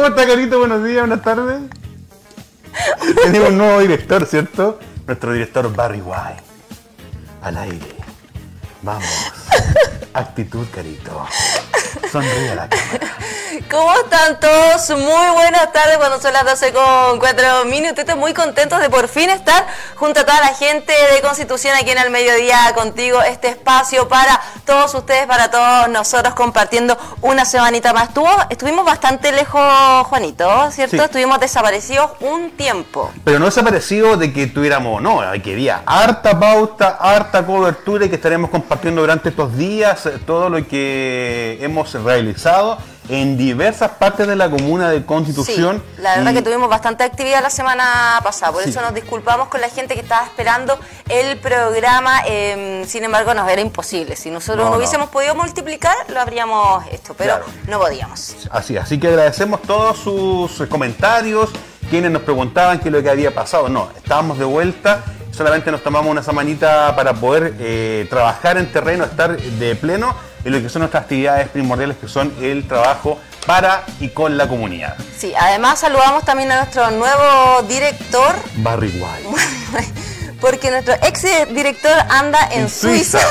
¿Cómo está, Carito? Buenos días, buenas tardes. Tenemos un nuevo director, ¿cierto? Nuestro director Barry White. Al aire. Vamos. Actitud, Carito. Sonríe a la cámara. ¿Cómo están todos? Muy buenas tardes cuando son las 12 con 4 minutos. muy contentos de por fin estar junto a toda la gente de Constitución aquí en el mediodía contigo. Este espacio para todos ustedes, para todos nosotros compartiendo una semanita más. Estuvo, estuvimos bastante lejos, Juanito, ¿cierto? Sí. Estuvimos desaparecidos un tiempo. Pero no desaparecido de que tuviéramos, no, que había harta pauta, harta cobertura y que estaremos compartiendo durante estos días eh, todo lo que hemos realizado en diversas partes de la comuna de Constitución. Sí, la verdad Y- que tuvimos bastante actividad la semana pasada, por Sí. eso nos disculpamos con la gente que estaba esperando el programa, eh, sin embargo nos era imposible, si nosotros No, no, no. hubiésemos podido multiplicar lo habríamos hecho, pero Claro. no podíamos. Así, así que agradecemos todos sus comentarios, quienes nos preguntaban qué es lo que había pasado. No, estábamos de vuelta, solamente nos tomamos una semanita para poder eh, trabajar en terreno, estar de pleno en lo que son nuestras actividades primordiales, que son el trabajo para y con la comunidad. Sí, además saludamos también a nuestro nuevo director, Barry White. porque nuestro ex director anda en, Suiza.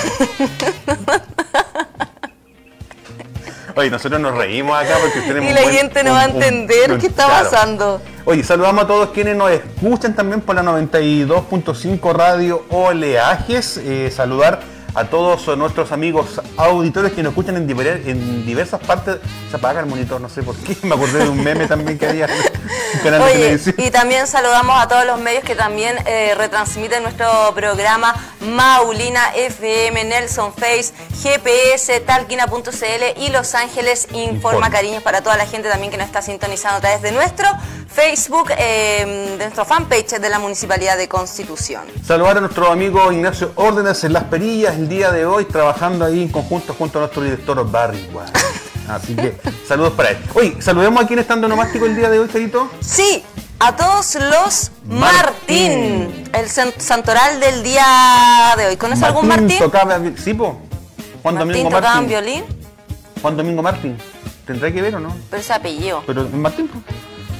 Oye, nosotros nos reímos acá porque tenemos Y la buen- gente no un- va a un- entender un- qué está claro. pasando. Oye, saludamos a todos quienes nos escuchan también por la 92.5 Radio Oleajes. Eh, saludar a todos nuestros amigos auditores que nos escuchan en, diver- en diversas partes. Se apaga el monitor, no sé por qué. Me acordé de un meme también que había en canal de televisión. y también saludamos a todos los medios que también eh, retransmiten nuestro programa Maulina FM, Nelson Face, GPS, Talquina.cl y Los Ángeles Informa. Informa. Cariños para toda la gente también que nos está sintonizando a través de nuestro Facebook, eh, de nuestro fanpage de la Municipalidad de Constitución. Saludar a nuestro amigo Ignacio Órdenes en Las Perillas el día de hoy, trabajando ahí en conjunto junto a nuestro director Barry White. Así que saludos para él. Oye, saludemos a quien está en Donomástico el día de hoy, Carito. Sí, a todos los Martín. Martín, el san- santoral del día de hoy. ¿Conoces algún Martín? tocaba, sí, po. Juan Martín Domingo tocaba Martín. violín, Juan Domingo Martín. ¿Tendrá que ver o no? pero ese apellido. Pero Martín. po.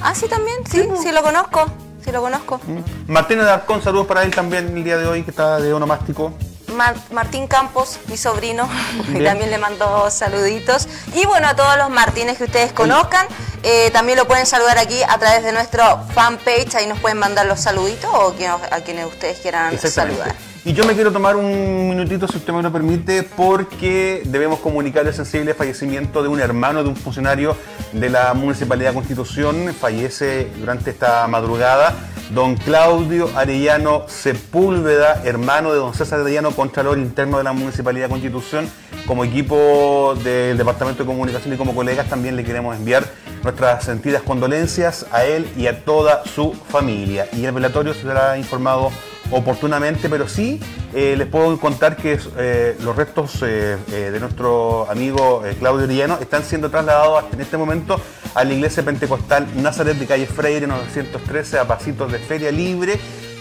Ah, sí, también, sí, sí lo conozco, sí lo conozco. Martín Alarcón, saludos para él también el día de hoy, que está de onomástico. Mar- Martín Campos, mi sobrino, y también le mando saluditos. Y bueno, a todos los Martínez que ustedes conozcan, eh, también lo pueden saludar aquí a través de nuestro fanpage, ahí nos pueden mandar los saluditos o a quienes ustedes quieran saludar. Y yo me quiero tomar un minutito, si usted me lo permite, porque debemos comunicar el sensible fallecimiento de un hermano de un funcionario de la Municipalidad de Constitución. Fallece durante esta madrugada don Claudio Arellano Sepúlveda, hermano de don César Arellano, Contralor Interno de la Municipalidad de Constitución. Como equipo del Departamento de Comunicación y como colegas también le queremos enviar nuestras sentidas condolencias a él y a toda su familia. Y el velatorio será informado oportunamente, pero sí eh, les puedo contar que eh, los restos eh, de nuestro amigo Claudio Orellano están siendo trasladados en este momento a la iglesia pentecostal Nazaret de calle Freire 913 a pasitos de Feria Libre.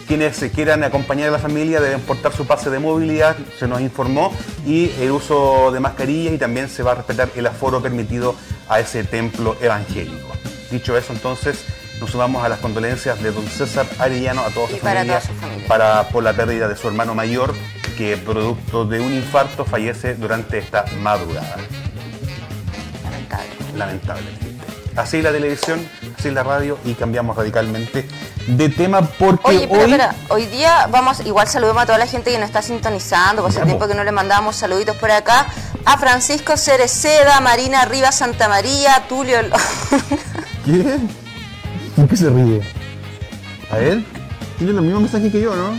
Quienes se quieran acompañar a la familia deben portar su pase de movilidad, se nos informó, y el uso de mascarillas y también se va a respetar el aforo permitido a ese templo evangélico. Dicho eso, entonces nos sumamos a las condolencias de don César Arellano, a toda su para familia, toda su familia. para- por la pérdida de su hermano mayor, que producto de un infarto fallece durante esta madrugada, Lamentable. lamentablemente. Así la televisión, así la radio y cambiamos radicalmente de tema porque Oye, pero hoy... espera, hoy día vamos, igual saludemos a toda la gente que nos está sintonizando, por hace Ya, tiempo po. que no le mandábamos saluditos por acá, a Francisco Cereceda, Marina Rivas Santa María, Tulio... ¿Qué? ¿Por qué se ríe? A ver, tiene los mismos mensajes que yo, ¿no?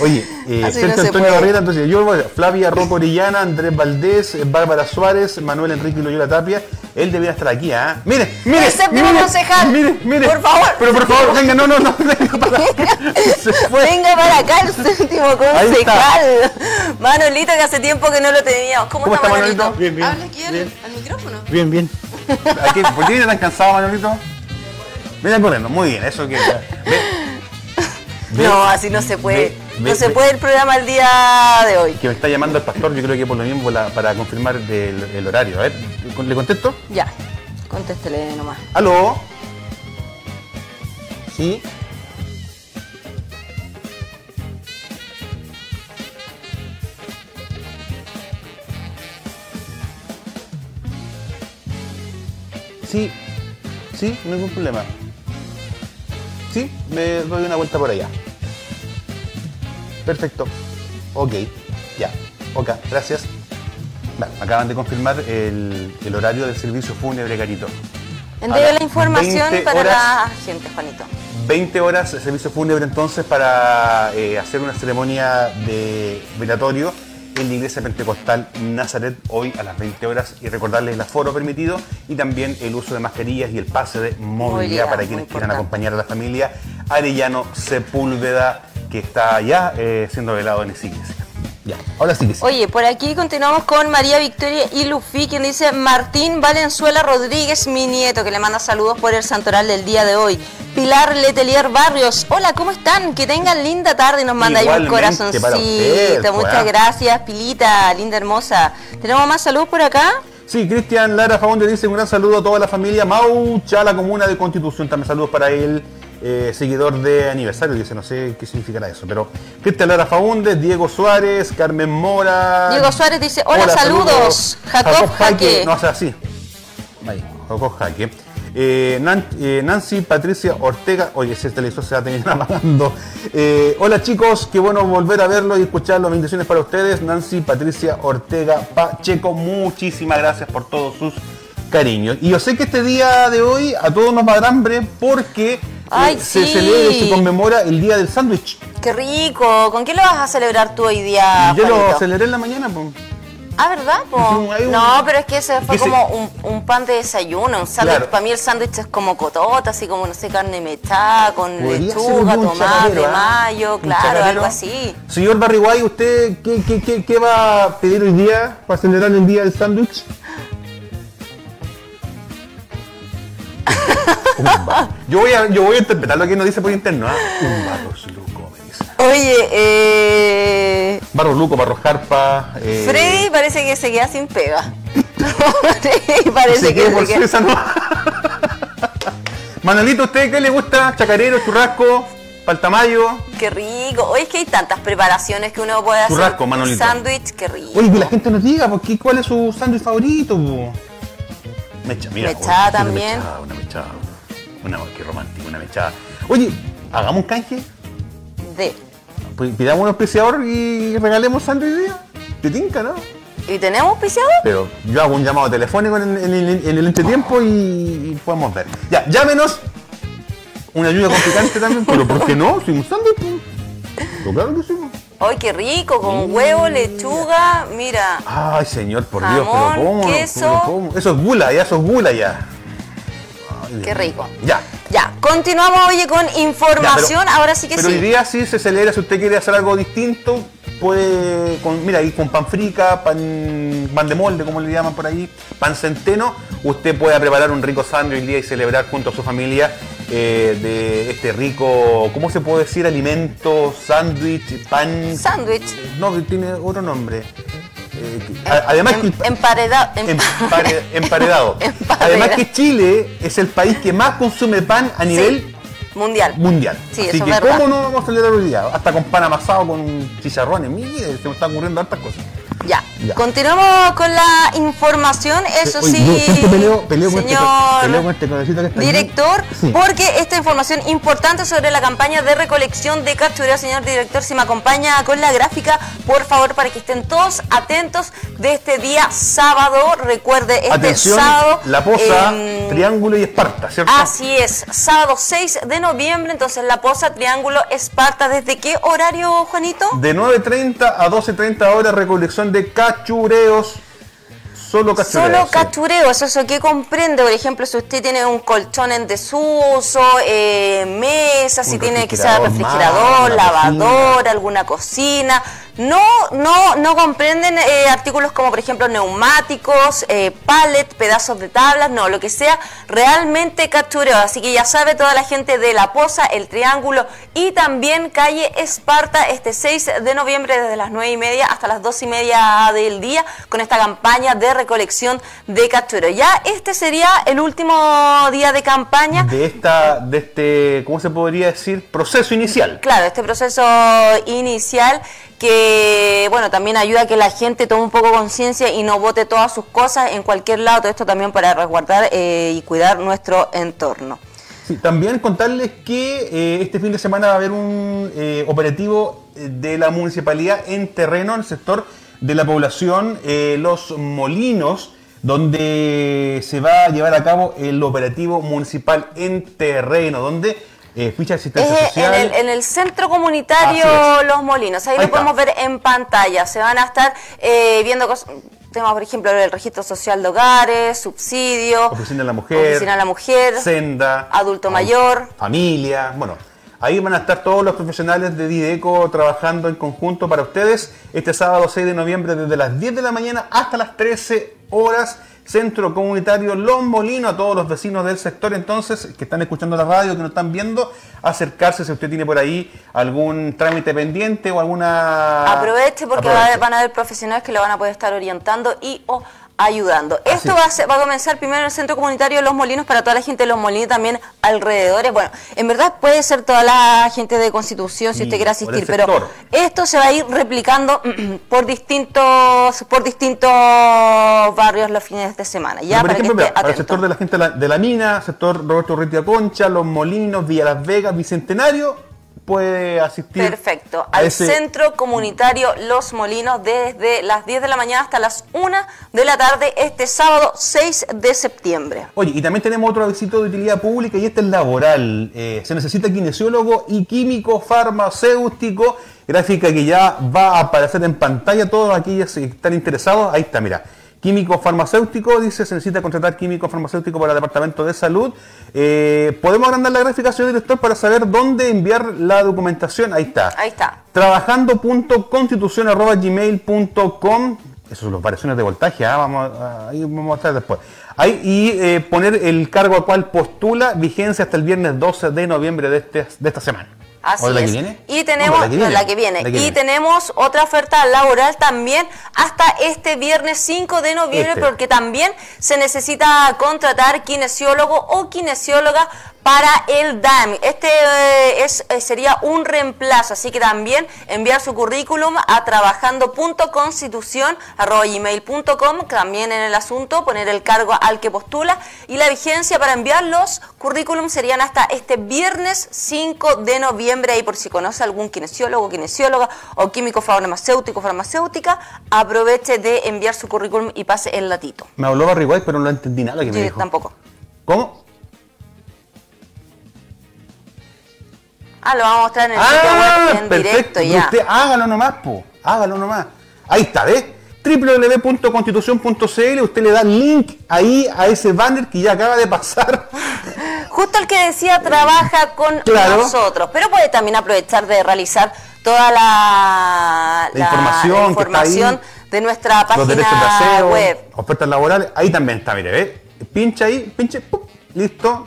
Oye, eh, Sergio no Antonio. Barrera, entonces yo, voy a- Flavia Rocco Orellana, Andrés Valdés, eh, Bárbara Suárez, Manuel Enrique Loyola Tapia, él debería estar aquí, ¿ah? Mire, mire, El séptimo mire, concejal. mire, mire, Por favor. pero por favor, venga, no, no, no, venga para fue. Venga para acá el séptimo concejal. Manolito, que hace tiempo que no lo teníamos. ¿Cómo, ¿Cómo está está, Manolito? Manolito? Bien, bien, Habla aquí al, bien. al micrófono. Bien, bien. ¿A qué- ¿Por qué viene tan cansado, Manolito? Venga corriendo, muy bien, eso que. Ve, ve, No, así no se puede. ve, no se puede el programa el día de hoy. Que me está llamando el pastor, yo creo que por lo mismo la- para confirmar del- el horario. A ver, ¿le contesto? Ya, contéstele nomás. ¿Aló? ¿Sí? Sí, sí, no hay ningún problema. Sí, me doy una vuelta por allá. Perfecto. Ok, ya. Ok, gracias. Acaban de confirmar el, el horario del servicio fúnebre Carito. Ahora, la información 20 para horas. la gente, Juanito. 20 horas de servicio fúnebre entonces para eh, hacer una ceremonia de velatorio en la iglesia pentecostal Nazaret hoy a las 20 horas y recordarles el aforo permitido y también el uso de mascarillas y el pase de movilidad Movilidad, para quienes quieran acompañar a la familia Arellano Sepúlveda que está ya eh, siendo velado en esa iglesia. Ya, ahora sí que sí. Oye, por aquí continuamos con María Victoria y Lufi, quien dice Martín Valenzuela Rodríguez, mi nieto, que le manda saludos por el santoral del día de hoy. Pilar Letelier Barrios, hola, ¿cómo están? Que tengan linda tarde y nos manda ahí un corazoncito. Muchas gracias, Pilita, linda hermosa. ¿Tenemos más saludos por acá? Sí, Cristian Lara Faunde dice un gran saludo a toda la familia Maucha, la comuna de Constitución. También saludos para él, eh, seguidor de aniversario. Dice, no sé qué significará eso, pero Cristian Lara Faunde, Diego Suárez, Carmen Mora. Diego Suárez dice, hola, saludos. Jacob Jaque. No, o sea, sí. Ahí, Jacob Jaque. Eh, Nan- eh, Nancy Patricia Ortega, oye, ese televisor se va a terminar apagando. Eh, hola chicos, qué bueno volver a verlo y escucharlo. Bendiciones para ustedes. Nancy Patricia Ortega Pacheco, muchísimas gracias por todos sus cariños. Y yo sé que este día de hoy a todos nos va a dar hambre porque Ay, se sí. celebra y se conmemora el día del sándwich. Qué rico. ¿Con qué lo vas a celebrar tú hoy día, Yo lo celebré en la mañana. pues. Ah, ¿verdad? un- No, pero es que ese fue como un, un pan de desayuno, un sándwich. Claro. Para mí el sándwich es como cotota, así como, no sé, carne mechada, con lechuga, tomate, ¿ah? mayo, claro, algo así. Señor Barriguay, ¿usted qué, qué, qué, qué va a pedir hoy día para celebrar el día del sándwich? Un yo, voy a, yo voy a interpretar lo que nos dice por interno. ¿ah? Un barro luco, me dice. Oye, eh, Barro luco, barro jarpa. Eh, Freddy parece que se queda sin pega. Freddy parece se que se queda... no. Manolito, ¿a ¿usted qué le gusta? Chacarero, churrasco, paltamayo. Qué rico. Oye, es que hay tantas preparaciones que uno puede hacer. Churrasco, Manolito. Sándwich, qué rico. Oye, que la gente nos diga, porque ¿cuál es su sándwich favorito? po? Mecha, mira. Mechada una también. mechada, Una mechada. Una, qué romántico, una mechada. Oye, hagamos un canje. De. Pues pidamos un auspiciador y regalemos sándwich hoy día. Te tinca, ¿no? ¿Y tenemos piciado? Pero yo hago un llamado telefónico en, en el- en el entretiempo y, y podemos ver. Ya, llámenos. Una ayuda con picante también, pero ¿por qué no? Si un sándwich. pues. Claro que sí. pues. ¡Ay, qué rico! Con huevo, lechuga, mira. Ay, señor, por Dios, Jamón, pero ¿cómo? queso. Pero ¿cómo? Eso es gula, ya, eso es gula ya. Qué rico. Ya. Ya, continuamos oye con Ya, información. pero- Ahora sí que pero sí. hoy día sí se celebra, si usted quiere hacer algo distinto, puede, con, mira, ahí con pan frica, pan, pan de molde, como le llaman por ahí, pan centeno, usted puede preparar un rico sándwich hoy día y celebrar junto a su familia eh, de este rico, ¿cómo se puede decir? Alimento, sándwich, pan... Sándwich. No, tiene otro nombre. Además que emparedado. Emparedado. Además que Chile es el país que más consume pan a nivel Mundial. mundial. Sí, Así eso que es verdad. ¿cómo no vamos a celebrar hoy día? Hasta con pan amasado, con chicharrones. Mire, se me están ocurriendo hartas cosas. Ya. continuamos con la información, eso sí, peleo, peleo señor este, peleo este que está director, porque esta información importante sobre la campaña de recolección de captura, señor director, si me acompaña con la gráfica, por favor, para que estén todos atentos de este día sábado, recuerde, este sábado. La Poza, Triángulo y Esparta, ¿cierto? Así es, sábado 6 de noviembre, entonces La Poza, Triángulo, Esparta, ¿desde qué horario, Juanito? De 9.30 a 12.30 horas, recolección de cachureos. Solo cachureos. Solo cachureos, eso que comprende, por ejemplo, si usted tiene un colchón en desuso, eh, mesa, si tiene quizás refrigerador, lavador, alguna cocina no, no, no comprenden eh, artículos como por ejemplo neumáticos, eh, pallet, pedazos de tablas, no, lo que sea realmente captureo. Así que ya sabe toda la gente de La Poza, El Triángulo y también calle Esparta este 6 de noviembre desde las 9 y media hasta las 2 y media del día con esta campaña de recolección de captureo. Ya este sería el último día de campaña. De esta, de este, ¿cómo se podría decir? Proceso inicial. Claro, este proceso inicial que bueno también ayuda a que la gente tome un poco conciencia y no bote todas sus cosas en cualquier lado, todo esto también para resguardar eh, y cuidar nuestro entorno. También contarles que eh, este fin de semana va a haber un eh, operativo de la municipalidad en terreno, en el sector de la población Los Molinos, donde se va a llevar a cabo el operativo municipal en terreno, donde eh, ficha asistencia social. En el, en el, centro comunitario Los Molinos, ahí, lo podemos ver en pantalla. Se van a estar eh, viendo cosas temas, por ejemplo, el registro social de hogares, subsidios, oficina de la mujer, oficina de la mujer, senda, adulto mayor, familia, bueno, ahí van a estar todos los profesionales de Dideco trabajando en conjunto para ustedes este sábado 6 de noviembre desde las 10 de la mañana hasta las 13 horas. Centro Comunitario Los Molinos, a todos los vecinos del sector entonces que están escuchando la radio, que nos están viendo, acercarse si usted tiene por ahí algún trámite pendiente o alguna... Aproveche porque van a haber profesionales que lo van a poder estar orientando y o ayudando. Esto va a, va a, comenzar primero en el Centro Comunitario de Los Molinos para toda la gente de Los Molinos también alrededores. Bueno, en verdad puede ser toda la gente de Constitución si usted quiere asistir, pero esto se va a ir replicando por distintos por distintos barrios los fines de semana. Ya para, el sector de la gente de la, mina, sector Roberto Urrutia Concha, Los Molinos, Villa Las Vegas, Bicentenario, puede asistir. Perfecto. Al Centro Comunitario Los Molinos desde las 10 de la mañana hasta las 1 de la tarde este sábado 6 de septiembre. Oye, y también tenemos otro visito de utilidad pública y este es laboral. Eh, se necesita kinesiólogo y químico farmacéutico. Gráfica que ya va a aparecer en pantalla. Todos aquellos que están interesados, ahí está, mira químico farmacéutico, dice, se necesita contratar químico farmacéutico para el Departamento de Salud. Eh, ¿Podemos agrandar la gráfica, señor director, para saber dónde enviar la documentación? Ahí está. Ahí está. Trabajando.constitución.gmail.com Esas son las variaciones de voltaje, ¿ah? vamos a, ahí vamos a estar después. Ahí, y eh, poner el cargo al cual postula vigencia hasta el viernes 12 de noviembre de, este, de esta semana. Así la que viene? Y tenemos la, que viene. y tenemos otra oferta laboral también hasta este viernes 5 de noviembre este. porque también se necesita contratar kinesiólogo o kinesióloga para el DAM. Este eh, es, eh, sería un reemplazo, así que también enviar su currículum a trabajando.constitución.gmail.com, también en el asunto poner el cargo al que postula y la vigencia para enviar los currículum serían hasta este viernes 5 de noviembre, ahí por si conoce algún kinesiólogo, kinesióloga o químico farmacéutico, farmacéutica, aproveche de enviar su currículum y pase el latito. Me habló Barry White, pero no entendí nada que me dijo. tampoco. ¿Cómo? Ah, lo vamos a mostrar en el sitio ah, web en directo ya. Usted hágalo nomás, po. Hágalo nomás. Ahí está, ¿ves? www.constitución.cl, usted le da link ahí a ese banner que ya acaba de pasar. Justo el que decía trabaja con nosotros, pero puede también aprovechar de realizar toda la, información, de nuestra página web. Ofertas laborales, ahí también está, mire, ¿ves? Pincha ahí, pinche, listo,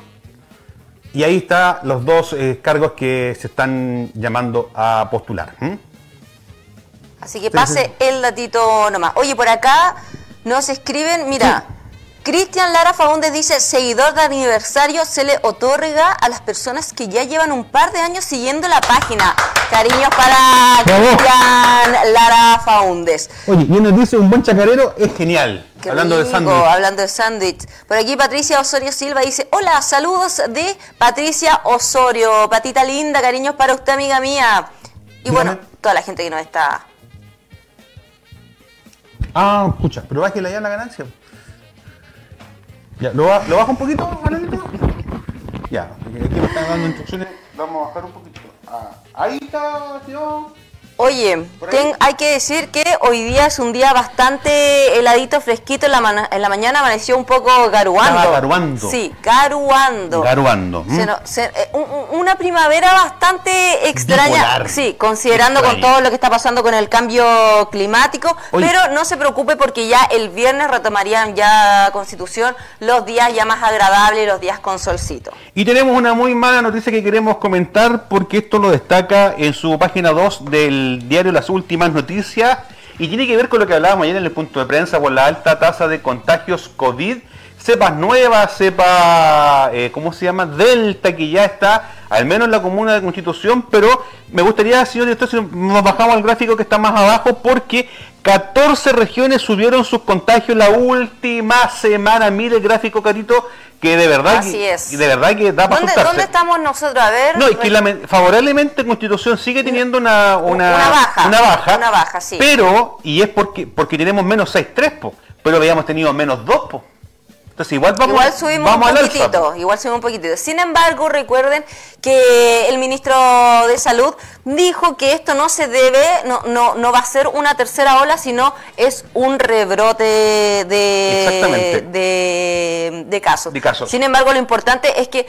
y ahí están los dos eh, cargos que se están llamando a postular. Así que pase el datito nomás. Oye, por acá nos escriben, mira, Cristian Lara Faúndez dice, seguidor de aniversario se le otorga a las personas que ya llevan un par de años siguiendo la página. Cariños para Cristian Lara Faúndez. Oye, y nos dice un buen chacarero es genial. hablando de sándwich. Hablando de sándwich. Por aquí Patricia Osorio Silva dice, hola, saludos de Patricia Osorio. Patita linda, cariños para usted, amiga mía. Y bueno, toda la gente que nos está... Ah, escucha, pero bájale ya la ganancia. Ya, ¿lo, ¿lo bajo un poquito, Manolito? Ya, aquí me están dando instrucciones. Vamos a bajar un poquito. Ah, ahí está, tío. Oye, hay que decir que hoy día es un día bastante heladito, fresquito. En la, en la mañana amaneció un poco garuando. Estaba garuando. Sí, garuando. Garuando. Eh, una primavera bastante extraña. Sí, considerando con todo lo que está pasando con el cambio climático. Pero no se preocupe porque ya el viernes retomarían ya Constitución los días ya más agradables, los días con solcito. Y tenemos una muy mala noticia que queremos comentar porque esto lo destaca en su página 2 del diario Las Últimas Noticias y tiene que ver con lo que hablábamos ayer en el punto de prensa por la alta tasa de contagios COVID, cepas nuevas, cepa, eh, ¿cómo se llama? Delta, que ya está, al menos en la comuna de Constitución, pero me gustaría, señor director, si nos bajamos al gráfico que está más abajo, porque 14 regiones subieron sus contagios la última semana. Mire el gráfico, Catito, que de verdad Así que, es. de verdad que da para ¿Dónde, ¿Dónde estamos nosotros? A ver. No, es que favorablemente Constitución sigue teniendo una, una, baja. Una baja. Una baja, sí. Pero, y es porque, porque tenemos menos 6-3, pero habíamos tenido menos 2, po. Entonces igual vamos, igual subimos un poquitito, igual subimos un poquitito. Sin embargo, recuerden que el ministro de Salud dijo que esto no se debe, no, no, no va a ser una tercera ola, sino es un rebrote de, de, casos. Sin embargo, lo importante es que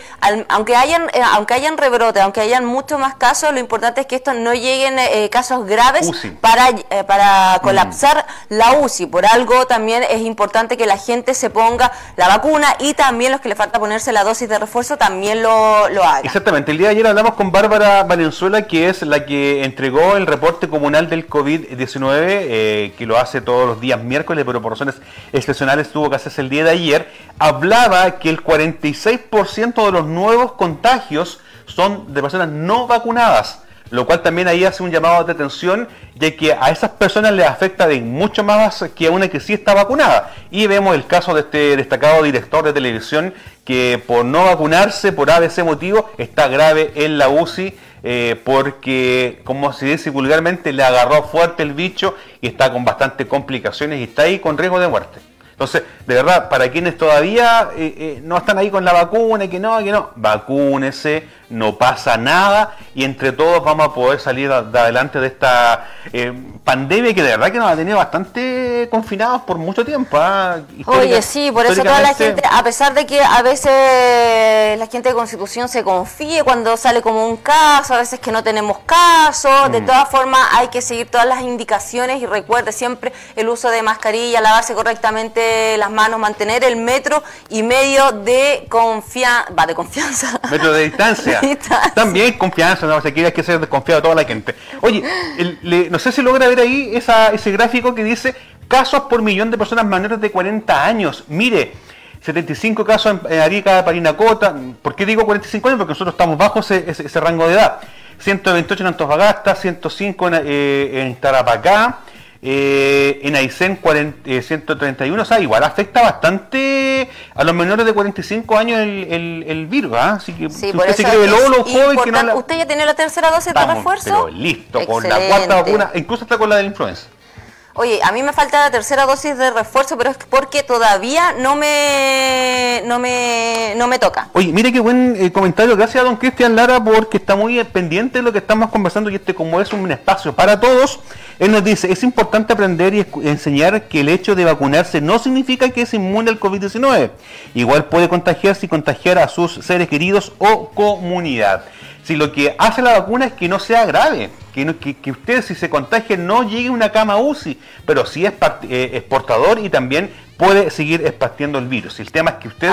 aunque hayan eh, aunque hayan rebrote, aunque hayan muchos más casos, lo importante es que esto no lleguen eh, casos graves para, eh, para mm. colapsar la UCI. Por algo también es importante que la gente se ponga la vacuna y también los que le falta ponerse la dosis de refuerzo también lo, lo hagan. Exactamente. El día de ayer hablamos con Bárbara Valenzuela, que es la que entregó el reporte comunal del COVID-19, eh, que lo hace todos los días miércoles, pero por razones excepcionales tuvo que hacerse el día de ayer. Hablaba que el 46% de los nuevos contagios son de personas no vacunadas lo cual también ahí hace un llamado de atención, ya que a esas personas les afecta de mucho más que a una que sí está vacunada. Y vemos el caso de este destacado director de televisión que por no vacunarse, por ABC motivo, está grave en la UCI. Eh, porque, como se dice vulgarmente, le agarró fuerte el bicho y está con bastantes complicaciones y está ahí con riesgo de muerte. Entonces, de verdad, para quienes todavía eh, eh, no están ahí con la vacuna, que no, que no, vacúnese, no pasa nada y entre todos vamos a poder salir de adelante de esta eh, pandemia que de verdad que nos ha tenido bastante confinados por mucho tiempo. ¿ah? Oye, sí, por eso toda la gente, a pesar de que a veces la gente de Constitución se confíe cuando sale como un caso, a veces que no tenemos caso, de mm. todas formas hay que seguir todas las indicaciones y recuerde siempre el uso de mascarilla, lavarse correctamente las manos, mantener el metro y medio de confianza, va, de confianza. Metro de distancia. También confianza, no se quiere que ser desconfiado toda la gente. Oye, no sé si logra ver ahí esa, ese gráfico que dice casos por millón de personas menores de 40 años. Mire, 75 casos en, Arica, Parinacota. ¿Por qué digo 45 años? Porque nosotros estamos bajo ese, rango de edad. 128 en Antofagasta, 105 en, eh, en Tarapacá, eh, en Aysén 131, o sea, igual afecta bastante a los menores de 45 años el, el, virus, ¿ah? así que si usted se cree lobo, joven que no ¿Usted ya tiene la tercera dosis de refuerzo? Pero listo, con la cuarta vacuna, incluso está con la de la influenza. Oye, a mí me falta la tercera dosis de refuerzo, pero es porque todavía no me no me, no me toca. Oye, mire qué buen eh, comentario. Gracias a don Cristian Lara porque está muy pendiente de lo que estamos conversando y este como es un espacio para todos. Él nos dice, es importante aprender y enseñar que el hecho de vacunarse no significa que es inmune al COVID-19. Igual puede contagiarse y contagiar a sus seres queridos o comunidad. Si lo que hace la vacuna es que no sea grave, que, que, usted si se contagia no llegue a una cama UCI, pero sí es, eh, es portador y también puede seguir esparciendo el virus. El tema es que usted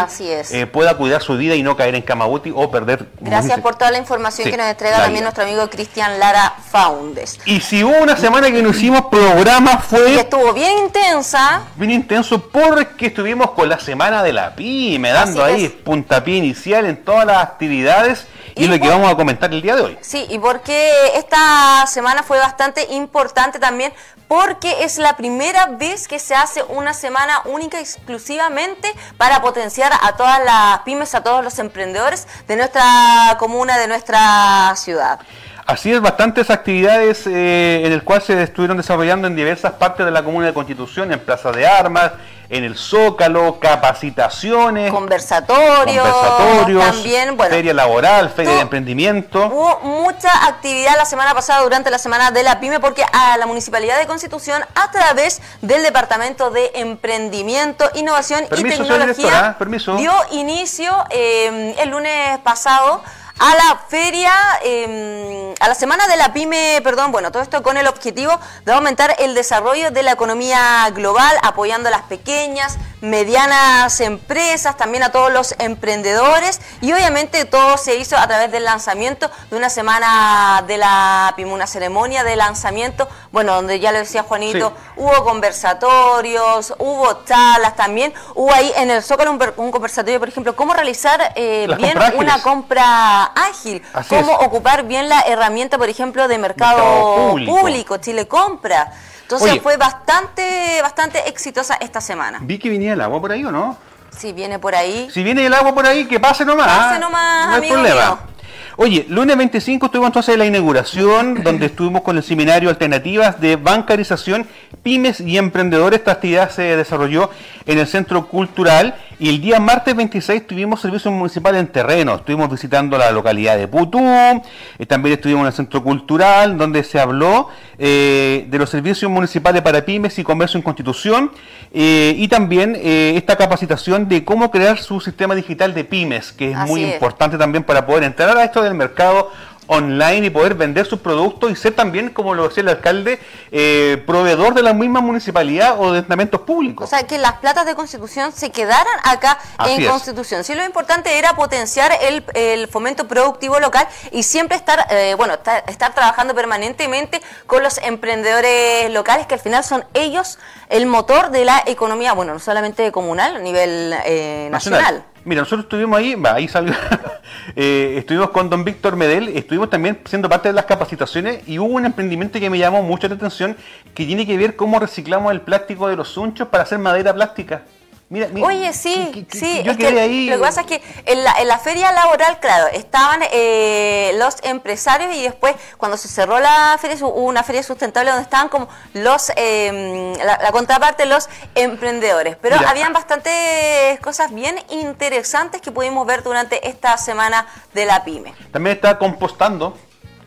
eh, pueda cuidar su vida y no caer en cama UCI o perder... Gracias por toda la información que nos entrega también nuestro amigo Cristian Lara Faundes. Y si hubo una semana que no hicimos programa fue... Y estuvo bien intensa. Bien intenso porque estuvimos con la semana de la PYME, dando ahí puntapié inicial en todas las actividades y, lo que vamos a comentar el día de hoy. Sí, y porque esta semana fue bastante importante también porque es la primera vez que se hace una semana única exclusivamente para potenciar a todas las pymes, a todos los emprendedores de nuestra comuna, de nuestra ciudad. Así es, bastantes actividades eh, en el cual se estuvieron desarrollando en diversas partes de la Comuna de Constitución, en Plaza de Armas, en el Zócalo, capacitaciones, conversatorios, también, feria laboral, feria de emprendimiento. Hubo mucha actividad la semana pasada durante la semana de la PYME porque a la Municipalidad de Constitución a través del Departamento de Emprendimiento, Innovación y Tecnología dio inicio eh, el lunes pasado a la feria, em, a la semana de la pyme, perdón, bueno, todo esto con el objetivo de aumentar el desarrollo de la economía global, apoyando a las pequeñas, medianas empresas, también a todos los emprendedores. Y obviamente todo se hizo a través del lanzamiento de una semana de la PYME, una ceremonia de lanzamiento, bueno, donde ya lo decía Juanito, hubo conversatorios, hubo charlas también, hubo ahí en el Zócalo un, conversatorio, por ejemplo, cómo realizar eh, bien una compra ágil, cómo ocupar bien la herramienta, por ejemplo, de mercado, público, Chile Compra. Entonces fue bastante, bastante exitosa esta semana. Vi que venía el agua por ahí, ¿o no? Si viene por ahí. Si viene el agua por ahí, que pase nomás. Pase nomás, no hay problema. Oye, lunes 25 estuvimos entonces en la inauguración, donde estuvimos con el seminario Alternativas de Bancarización, Pymes y Emprendedores. Esta actividad se desarrolló en el Centro Cultural y el día martes 26 tuvimos servicio municipal en terreno. Estuvimos visitando la localidad de Putú, eh, también estuvimos en el Centro Cultural, donde se habló eh, de los servicios municipales para pymes y comercio en Constitución eh, y también esta capacitación de cómo crear su sistema digital de pymes, que es muy importante también para poder entrar a esto del mercado online y poder vender sus productos y ser también, como lo decía el alcalde, eh, proveedor de la misma municipalidad o de estamentos públicos. O sea, que las platas de Constitución se quedaran acá en Constitución. Sí, lo importante era potenciar el, fomento productivo local y siempre estar, eh, bueno, estar, trabajando permanentemente con los emprendedores locales, que al final son ellos el motor de la economía, bueno, no solamente comunal, a nivel eh, nacional. Mira, nosotros estuvimos ahí, ahí salió, eh, estuvimos con don Víctor Medel, estuvimos también siendo parte de las capacitaciones y hubo un emprendimiento que me llamó mucho la atención que tiene que ver cómo reciclamos el plástico de los unchos para hacer madera plástica. Oye, sí, sí, lo que pasa es que en la, feria laboral, claro, estaban eh, los empresarios y después cuando se cerró la feria, hubo una feria sustentable donde estaban como los, em, la, contraparte, los emprendedores. Pero habían bastantes cosas bien interesantes que pudimos ver durante esta semana de la PyME. También está compostando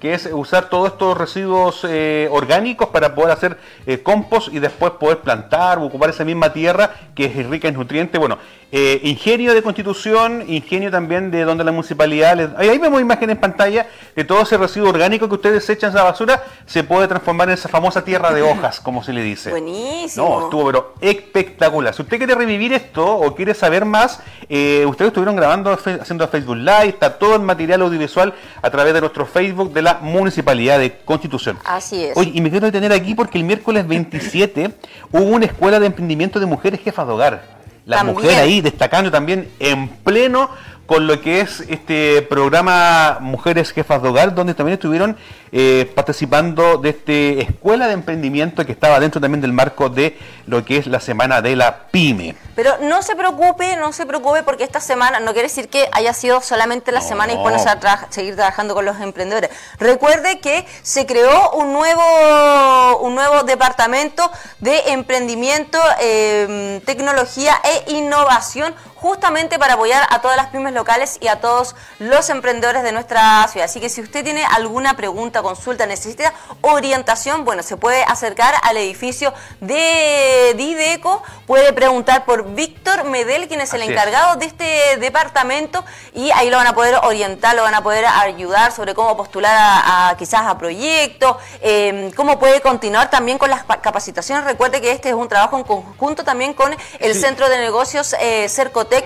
que es usar todos estos residuos eh, orgánicos para poder hacer eh, compost y después poder plantar ocupar esa misma tierra que es rica en nutrientes. Bueno, eh, ingenio de constitución, ingenio también de donde la municipalidad... ahí vemos imágenes en pantalla de todo ese residuo orgánico que ustedes echan a la basura, se puede transformar en esa famosa tierra de hojas, como se le dice. Buenísimo. No, estuvo pero espectacular. Si usted quiere revivir esto o quiere saber más, ustedes estuvieron grabando, haciendo Facebook Live, está todo el material audiovisual a través de nuestro Facebook de la Municipalidad de Constitución. Así es. Oye, y me quiero detener aquí porque el miércoles 27 hubo una escuela de emprendimiento de mujeres jefas de hogar la mujer ahí destacando también en pleno con lo que es este programa Mujeres Jefas de Hogar, donde también estuvieron eh, participando de esta escuela de emprendimiento que estaba dentro también del marco de lo que es la semana de la PYME. Pero no se preocupe, no se preocupe porque esta semana no quiere decir que haya sido solamente la semana y ponerse a seguir trabajando con los emprendedores. Recuerde que se creó un nuevo, un nuevo departamento de emprendimiento, em, tecnología e innovación justamente para apoyar a todas las pymes locales y a todos los emprendedores de nuestra ciudad. Así que si usted tiene alguna pregunta, consulta, necesita orientación, bueno, se puede acercar al edificio de Dideco, puede preguntar por Víctor Medel, quien es el encargado de este departamento, y ahí lo van a poder orientar, lo van a poder ayudar sobre cómo postular a, quizás a proyectos, em, cómo puede continuar también con las capacitaciones. Recuerde que este es un trabajo en conjunto también con el Centro de Negocios eh,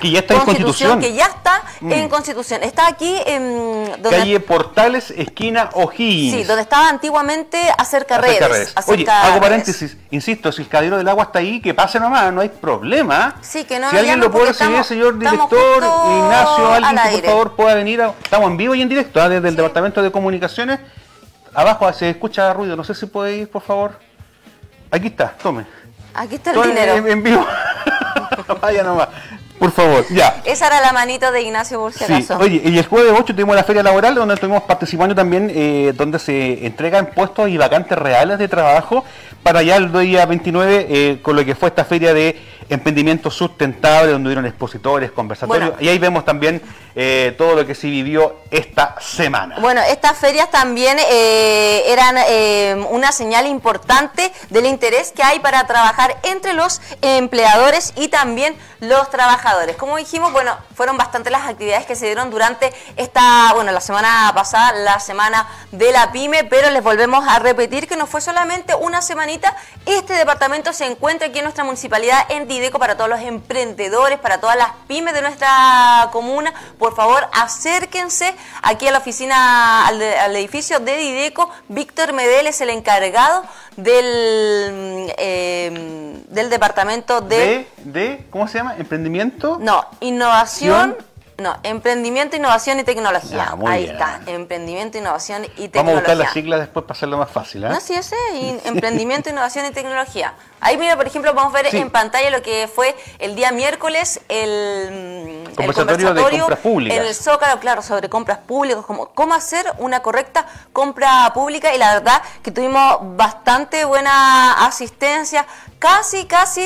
que ya está en Constitución. Que ya está en mm. Constitución. Está aquí en... Calle Portales, esquina O'Higgins. Sí, donde estaba antiguamente acerca redes. Oye, hago paréntesis. Insisto, si el cadero del agua está ahí, que pase nomás, no hay problema. Sí, que no Si alguien lo puede recibir, señor director, Ignacio, alguien que por favor pueda venir. estamos en vivo y en directo, ¿ah? desde el Departamento de Comunicaciones. Abajo se escucha ruido, no sé si puede ir, por favor. Aquí está, tome. Aquí está el dinero. En, vivo. Vaya nomás. Por favor, ya. Esa era la manito de Ignacio por sí. Oye, y el jueves 8 tuvimos la feria laboral donde estuvimos participando también, eh, donde se entregan puestos y vacantes reales de trabajo para ya el día 29 eh, con lo que fue esta feria de emprendimiento sustentable, donde hubieron expositores, conversatorios, y ahí vemos también eh, todo lo que se vivió esta semana. Bueno, estas ferias también eh, eran una señal importante del interés que hay para trabajar entre los empleadores y también los trabajadores. Como dijimos, bueno, fueron bastante las actividades que se dieron durante esta, bueno, la semana pasada, la semana de la PyME, pero les volvemos a repetir que no fue solamente una semana este departamento se encuentra aquí en nuestra municipalidad en Dideco para todos los emprendedores, para todas las pymes de nuestra comuna. Por favor, acérquense aquí a la oficina, al, edificio de Dideco. Víctor Medel es el encargado del, eh, del departamento de, de, ¿Cómo se llama? ¿Emprendimiento? No, innovación. No, emprendimiento, innovación y tecnología. Ahí está, emprendimiento, innovación y tecnología. Vamos a buscar las siglas después para hacerlo más fácil. ¿eh? No, sí, sé, emprendimiento, innovación y tecnología. Ahí, mira, por ejemplo, vamos a ver en pantalla lo que fue el día miércoles el conversatorio, de compras públicas. En el Zócalo, claro, sobre compras públicas, como cómo hacer una correcta compra pública y la verdad que tuvimos bastante buena asistencia, casi, casi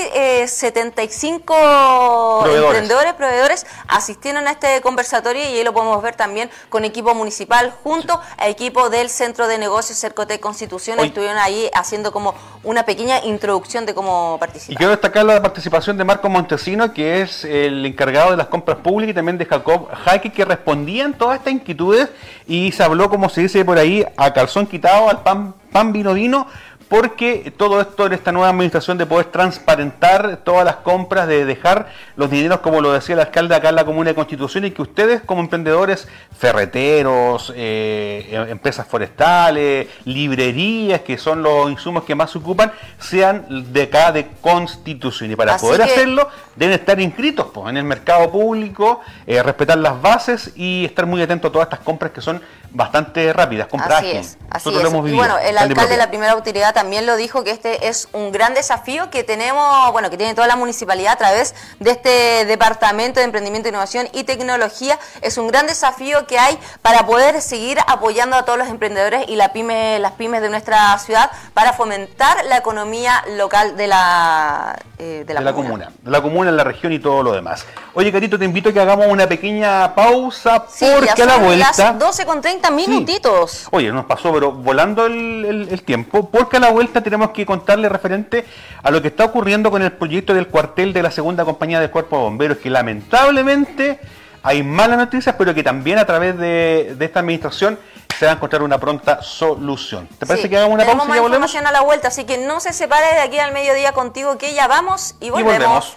75 eh, emprendedores, proveedores asistieron a este conversatorio y ahí lo podemos ver también con equipo municipal junto a equipo del Centro de Negocios Cercotec Constitución. Estuvieron ahí haciendo como una pequeña introducción cómo participar. Y quiero destacar la participación de Marco Montesino, que es el encargado de las compras públicas, y también de Jacob Jaque, que respondían todas estas inquietudes y se habló, como se dice por ahí, a calzón quitado, al pan, pan vino vino, porque todo esto en esta nueva administración de poder transparentar todas las compras, de dejar los dineros, como lo decía el alcalde acá en la Comuna de Constitución, y que ustedes como emprendedores, ferreteros, eh, em, empresas forestales, librerías, que son los insumos que más se ocupan, sean de acá de Constitución. Y para poder hacerlo, deben estar inscritos pues, en el mercado público, eh, respetar las bases y estar muy atentos a todas estas compras que son bastante rápidas, compras así es, así es. y bueno, el alcalde de la primera utilidad también lo dijo que este es un gran desafío que tenemos, bueno, que tiene toda la municipalidad a través de este departamento de emprendimiento, innovación y tecnología. Es un gran desafío que hay para poder seguir apoyando a todos los emprendedores y la pyme, las pymes de nuestra ciudad para fomentar la economía local de la, eh, de la, comuna. De la comuna, la región y todo lo demás. Oye, Carito, te invito a que hagamos una pequeña pausa porque a la vuelta. Las 12 con 30 minutitos. Oye, nos pasó, pero volando el, el tiempo, porque a la vuelta tenemos que contarle referente a lo que está ocurriendo con el proyecto del cuartel de la segunda compañía del Cuerpo de Bomberos, que lamentablemente hay malas noticias, pero que también a través de, esta administración se va a encontrar una pronta solución. ¿Te parece que hagamos una pausa y ya volvemos? a la vuelta, así que no se separe de aquí al mediodía contigo, que ya vamos y volvemos. Y volvemos.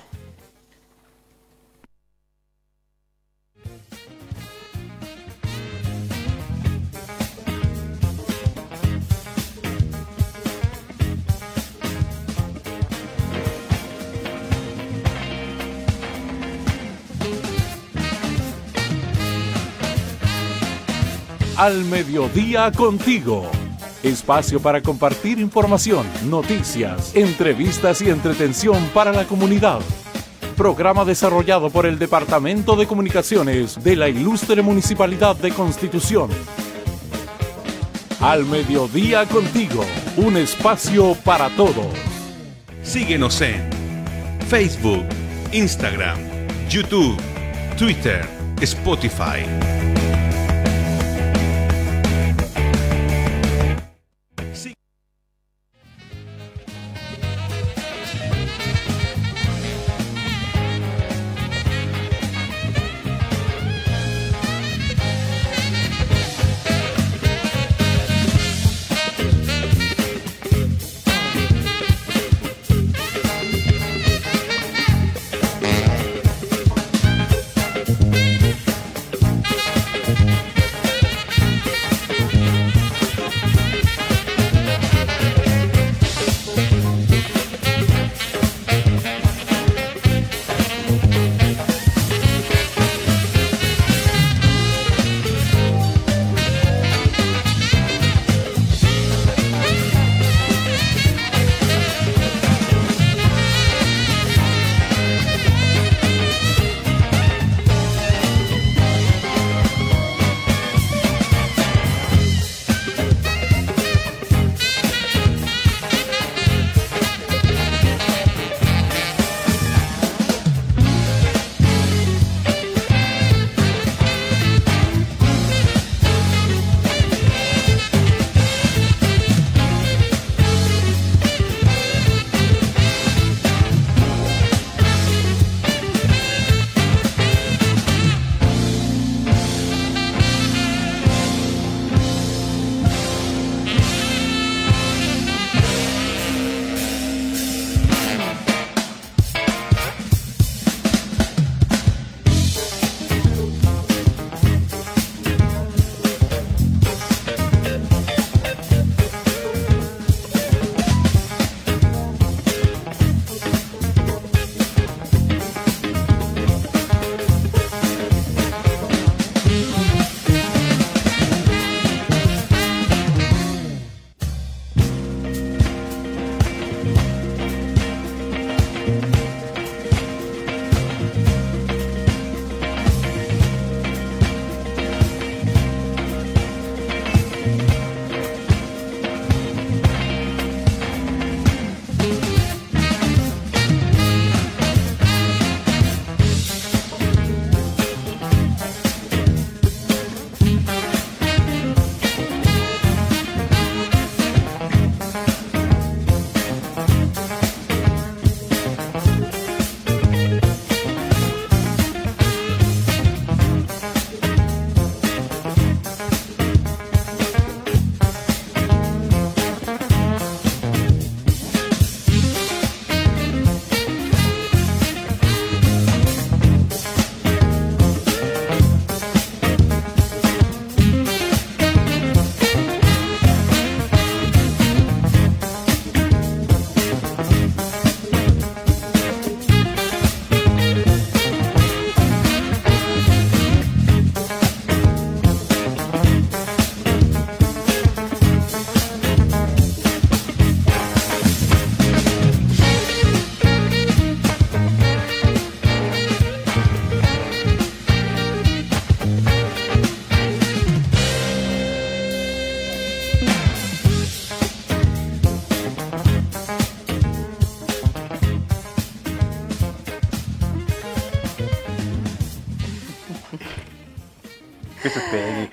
Al mediodía contigo. Espacio para compartir información, noticias, entrevistas y entretención para la comunidad. Programa desarrollado por el Departamento de Comunicaciones de la Ilustre Municipalidad de Constitución. Al mediodía contigo, un espacio para todos. Síguenos en Facebook, Instagram, YouTube, Twitter, Spotify.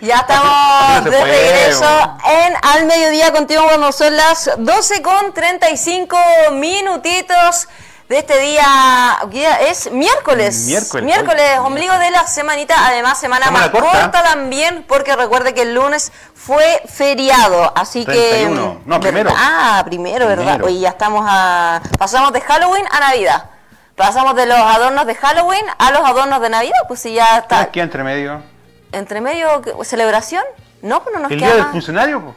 Ya estamos de regreso en Al Mediodía contigo cuando son las 12 con 35 minutitos de este día, es miércoles. Miércoles. Miércoles, ombligo de la semanita, además semana, más corta. también, porque recuerde que el lunes fue feriado, así 31. que... No, primero. Ah, primero, ¿verdad? Hoy ya estamos a... Pasamos de Halloween a Navidad. Pasamos de los adornos de Halloween a los adornos de Navidad, pues si ya está... ¿Qué entre medio? Entre medio celebración, no, pues no nos ¿El queda día del funcionario?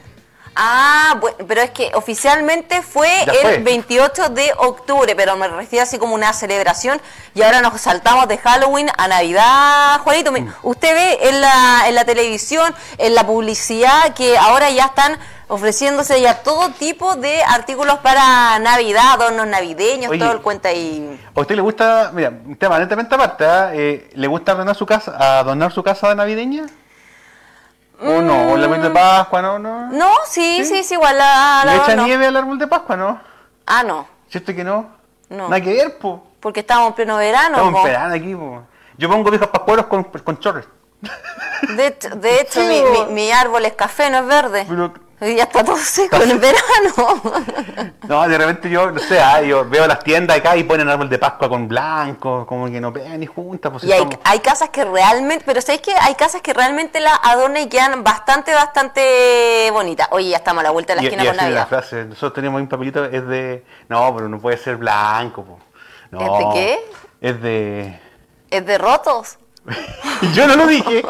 Ah, bueno, pero es que oficialmente fue el 28 de octubre, pero me refiero así como una celebración y ahora nos saltamos de Halloween a Navidad. Juanito, mm. usted ve en la, en la televisión, en la publicidad, que ahora ya están ofreciéndose ya todo tipo de artículos para Navidad, adornos navideños, todo el cuenta ahí. ¿A usted le gusta, mira, un tema netamente aparte, ¿ah? eh, ¿le gusta adornar su casa, adornar su casa de navideña? ¿O no? ¿O el árbol de Pascua? No, no. No, sí, sí, sí, igual la, la ¿Le echa no. nieve al árbol de Pascua, no? Ah, no, ¿Cierto que no? No. Nada que ver, po. porque estamos en pleno verano. Estamos po. en verano aquí, po. Yo pongo viejos pascueros con, con chorres. De, hecho- de hecho, Sí, mi, mi- mi árbol es café, no es verde. Pero- Y ya está todo seco en el verano. No, de repente yo, no sé, ah, yo veo las tiendas acá y ponen árbol de Pascua con blanco, como que no pegan ni juntas. Pues Y hay, somos- hay casas que realmente, pero ¿sabéis que hay casas que realmente la adornan y quedan bastante, bastante bonitas? Oye, ya estamos a la vuelta de la Y, esquina y con así la Navidad. frase, nosotros tenemos un papelito, es de, no, pero no puede ser blanco, po. No, ¿Es de qué? Es de... ¿Es de rotos? Yo no lo dije.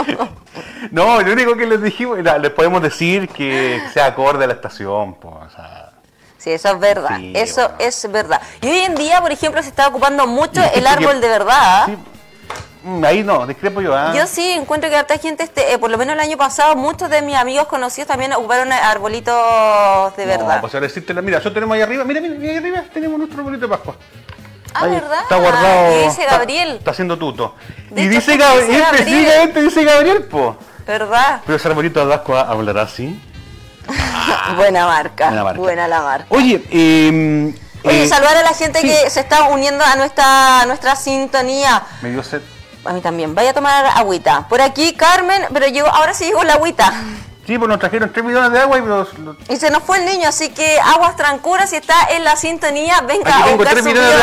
No, lo único que les dijimos, era, les podemos decir que sea acorde a la estación, pues, o sea, Sí, eso es verdad. Sí, eso bueno. es verdad. Y hoy en día, por ejemplo, se está ocupando mucho el árbol que- de verdad. sí. Mm, ahí no, discrepo yo, ¿ah? Yo sí encuentro que harta gente, este, eh, por lo menos el año pasado, muchos de mis amigos conocidos también ocuparon arbolitos de verdad. Pues ahora decirte, mira, nosotros tenemos ahí arriba, mira, mira ahí arriba tenemos nuestro arbolito de Pascua. Ah, Ahí ¿verdad? Está guardado. Y dice Gabriel, Está, haciendo tuto. De y hecho, dice dice Gabriel, Gabriel. específicamente dice Gabriel, po. ¿verdad? Pero ese arbolito de Pascua hablará así. buena marca, Buena marca. buena la marca. Oye, eh, Oye, eh, saludar a la gente sí. que se está uniendo a nuestra, nuestra sintonía. Me dio sed. A mí también. Vaya a tomar agüita. Por aquí, Carmen, pero llegó, ahora sí llegó la agüita. Sí, pues nos trajeron 3 millones de agua y los, los- Y se nos fue el niño, así que Aguas Trancuras, si está en la sintonía, venga Aquí a tengo su bidones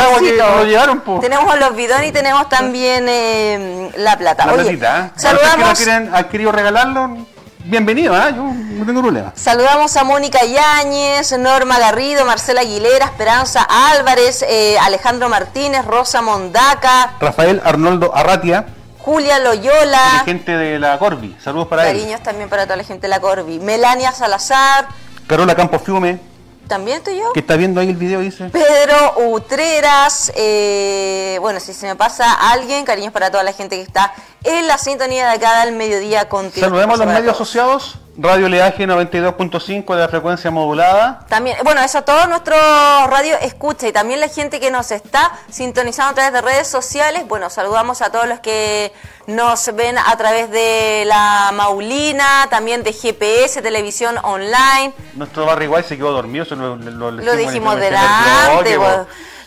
de agua que po. Tenemos los bidones y tenemos también eh, la plata. la Oye, platita. ¿eh? saludamos, que no quieren, han querido regalarlo, bienvenido, ¿ah? Yo no tengo problema. saludamos a Mónica Yáñez, Norma Garrido, Marcela Aguilera, Esperanza Álvarez, eh, Alejandro Martínez, Rosa Mondaca, Rafael Arnoldo Arratia, Julia Loyola. gente de la Corvi. Saludos para él. Cariños también para toda la gente de la Corvi. Melania Salazar, Carola Campos Fiume, también estoy yo. que está viendo ahí el video, dice. Pedro Utreras, eh, bueno, si se me pasa alguien, cariños para toda la gente que está en la sintonía de acá del mediodía contigo. Saludemos a los medios asociados. Radio Leaje 92.5 de la frecuencia modulada. También, bueno, eso todo nuestro radio escucha y también la gente que nos está sintonizando a través de redes sociales. Bueno, saludamos a todos los que nos ven a través de la Maulina, también de GPS, televisión online. Nuestro barrio igual se quedó dormido, eso lo, lo- lo dijimos delante.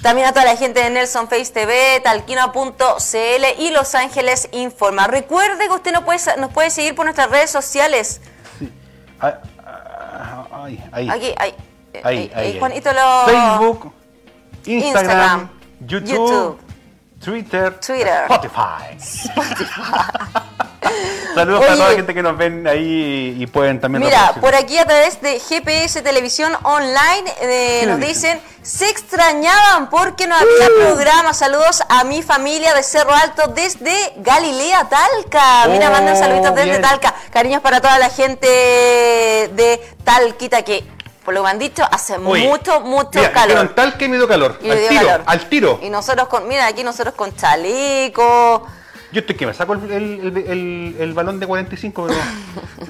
También a toda la gente de Nelson Face TV, talquino.cl y Los Ángeles Informa. Recuerde que usted nos puede, nos puede seguir por nuestras redes sociales. Ah, ah, Ay, ahí. Aquí, ahí. Ahí, ahí, ahí, ahí. Juanito lo... Facebook, Instagram, Instagram, YouTube, YouTube, Twitter, Twitter. Spotify. Saludos para Oye. toda la gente que nos ven ahí y pueden también Mira, por aquí a través de GPS Televisión Online eh, ¿Qué nos dicen? se extrañaban porque no había programa. Saludos a mi familia de Cerro Alto desde Galilea, Talca. Mira, Oh, mandan saluditos desde bien. Talca. Cariños para toda la gente de Talquita que, por lo que me han dicho, hace Oye, mucho, mucho mira, calor. dijeron tal que me dio calor. Y al dio tiro, calor. al tiro. Y nosotros con, mira, aquí nosotros con chaleco. Yo estoy que me saco el, el- el- el- balón de 45, pero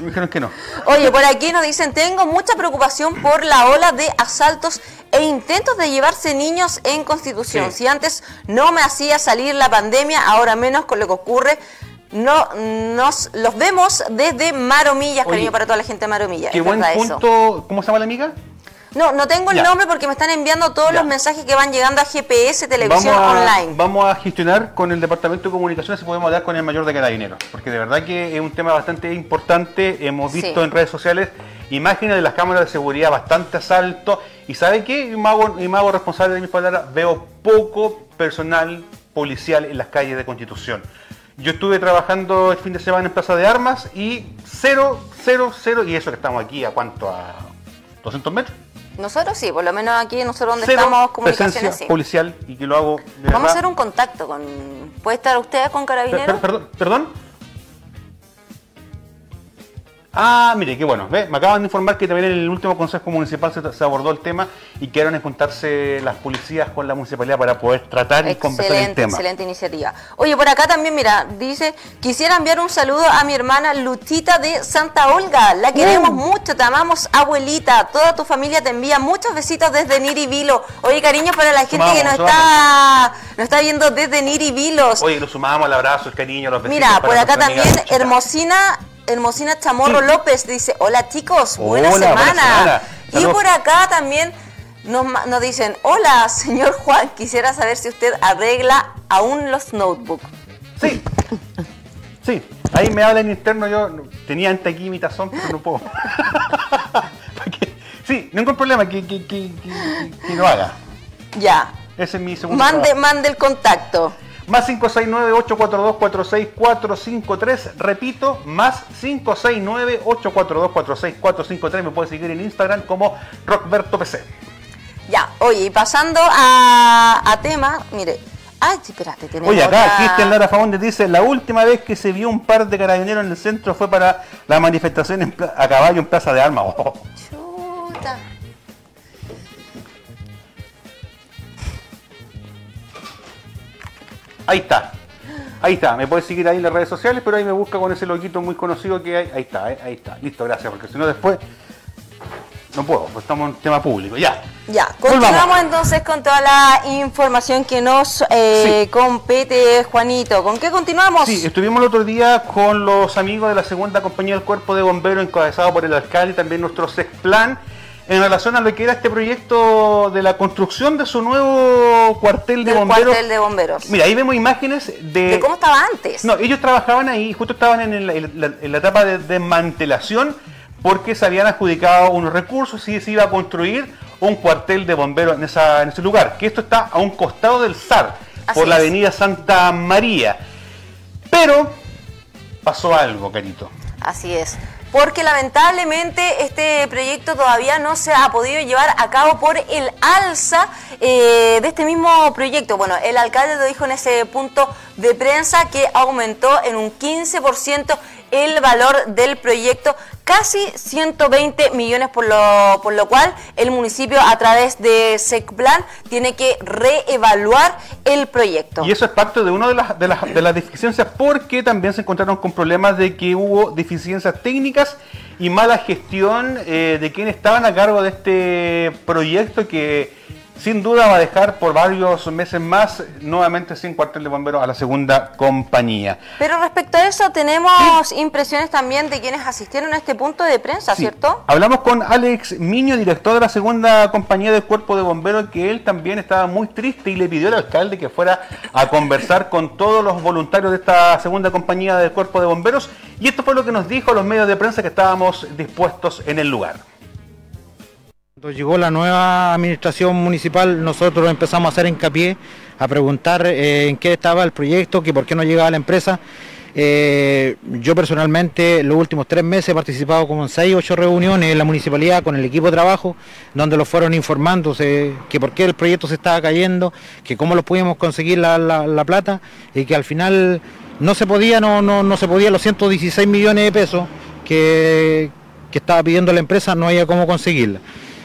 me dijeron que no. Oye, por aquí nos dicen, tengo mucha preocupación por la ola de asaltos e intentos de llevarse niños en Constitución. Sí. Si antes no me hacía salir la pandemia, ahora menos con lo que ocurre. No, nos los vemos desde Maromillas, Oye, cariño para toda la gente de Maromillas. Qué buen eso. punto. ¿Cómo se llama la amiga? No, no tengo el Ya. nombre porque me están enviando todos Ya. los mensajes que van llegando a GPS Televisión vamos a, Online. Vamos a gestionar con el Departamento de Comunicaciones si podemos hablar con el mayor de Carabineros, porque de verdad que es un tema bastante importante. Hemos visto Sí. en redes sociales imágenes de las cámaras de seguridad bastante asalto. Y ¿sabe qué? Y me hago, y responsable de mis palabras, veo poco personal policial en las calles de Constitución. Yo estuve trabajando el fin de semana en Plaza de Armas y cero, cero, cero, y eso que estamos aquí a cuánto, a 200 metros. Nosotros sí, por lo menos aquí nosotros donde Cero estamos, comunicaciones sí. policial y que lo hago de Vamos a hacer un contacto con... ¿Puede estar usted con Per- Carabineros? per- perdón, ¿Perdón? Ah, mire, qué bueno. ¿Ve? Me acaban de informar que también en el último Consejo Municipal se, se abordó el tema y quedaron en juntarse las policías con la municipalidad para poder tratar y conversar el Excelente, tema. excelente iniciativa. Oye, por acá también, mira, dice, quisiera enviar un saludo a mi hermana Luchita de Santa Olga. La queremos mucho, te amamos, abuelita. Toda tu familia te envía muchos besitos desde Niribilo. Oye, cariño para la gente Sumamos, que nos sumamos. está, nos está viendo desde Niribilos. Oye, lo sumamos al abrazo, el cariño, los besitos. Mira, por acá amiga también. Hermosina, Hermosina Chamorro Sí. López dice, hola chicos, buena Hola, buena semana. Y Saludos. por acá también nos, nos dicen, hola señor Juan, quisiera saber si usted arregla aún los notebooks. Sí. Sí. Ahí me habla en interno. Yo tenía antes aquí mi tazón, pero no puedo. Sí, ningún problema que, que, que, que- que lo haga. Ya, Ese es mi segundo mande, trabajo. mande el contacto. Más 569-842-46453. Repito, más 569-842-46453. Me puede seguir en Instagram como RockbertoPC. Ya, oye, y pasando a, a tema, mire, ay, espérate, tenemos Oye, acá otra- Cristian Lara Faúndez dice, la última vez que se vio un par de carabineros en el centro fue para la manifestación en a caballo en Plaza de Armas. Oh. Chuta. Ahí está. Ahí está. Me puede seguir ahí en las redes sociales, pero ahí me busca con ese loquito muy conocido que hay. Ahí está, eh, ahí está. Listo, gracias, porque si no después no puedo, pues estamos en tema público. Ya. Ya, Volvamos. continuamos entonces con toda la información que nos eh, compete, Juanito. ¿Con qué continuamos? Sí, estuvimos el otro día con los amigos de la segunda compañía del Cuerpo de Bomberos, encabezado por el alcalde y también nuestro SECPLAN, en relación a lo que era este proyecto de la construcción de su nuevo cuartel de Del bomberos. cuartel de bomberos. Mira, ahí vemos imágenes de... ¿De cómo estaba antes? No, ellos trabajaban ahí, justo estaban en, la, en la etapa de desmantelación porque se habían adjudicado unos recursos y se iba a construir un cuartel de bomberos en, esa, en ese lugar, que esto está a un costado del SAR, Así por la es. avenida Santa María. Pero pasó algo, Carito. Así es. Porque lamentablemente este proyecto todavía no se ha podido llevar a cabo por el alza eh, de este mismo proyecto. Bueno, el alcalde lo dijo en ese punto de prensa que aumentó en un 15% el valor del proyecto, casi 120 millones, por lo, por lo cual el municipio a través de SECPLAN tiene que reevaluar el proyecto. Y eso es parte de una de las, de, las, de las deficiencias porque también se encontraron con problemas de que hubo deficiencias técnicas y mala gestión eh, de quienes estaban a cargo de este proyecto que sin duda va a dejar por varios meses más nuevamente sin cuartel de bomberos a la segunda compañía. Pero respecto a eso, tenemos impresiones también de quienes asistieron a este punto de prensa, Sí. ¿cierto? Hablamos con Alex Miño, director de la segunda compañía del cuerpo de bomberos, que él también estaba muy triste y le pidió al alcalde que fuera a conversar con todos los voluntarios de esta segunda compañía del cuerpo de bomberos. Y esto fue lo que nos dijo a los medios de prensa que estábamos dispuestos en el lugar. Cuando llegó la nueva administración municipal, nosotros empezamos a hacer hincapié, a preguntar eh, en qué estaba el proyecto, que por qué no llegaba la empresa. Eh, yo personalmente los últimos tres meses he participado como en seis, ocho reuniones en la municipalidad con el equipo de trabajo, donde los fueron informando que por qué el proyecto se estaba cayendo, que cómo lo pudimos conseguir la, la- la plata y que al final no se podía, no, no, no se podía los 116 millones de pesos que, que estaba pidiendo la empresa, no había cómo conseguirla.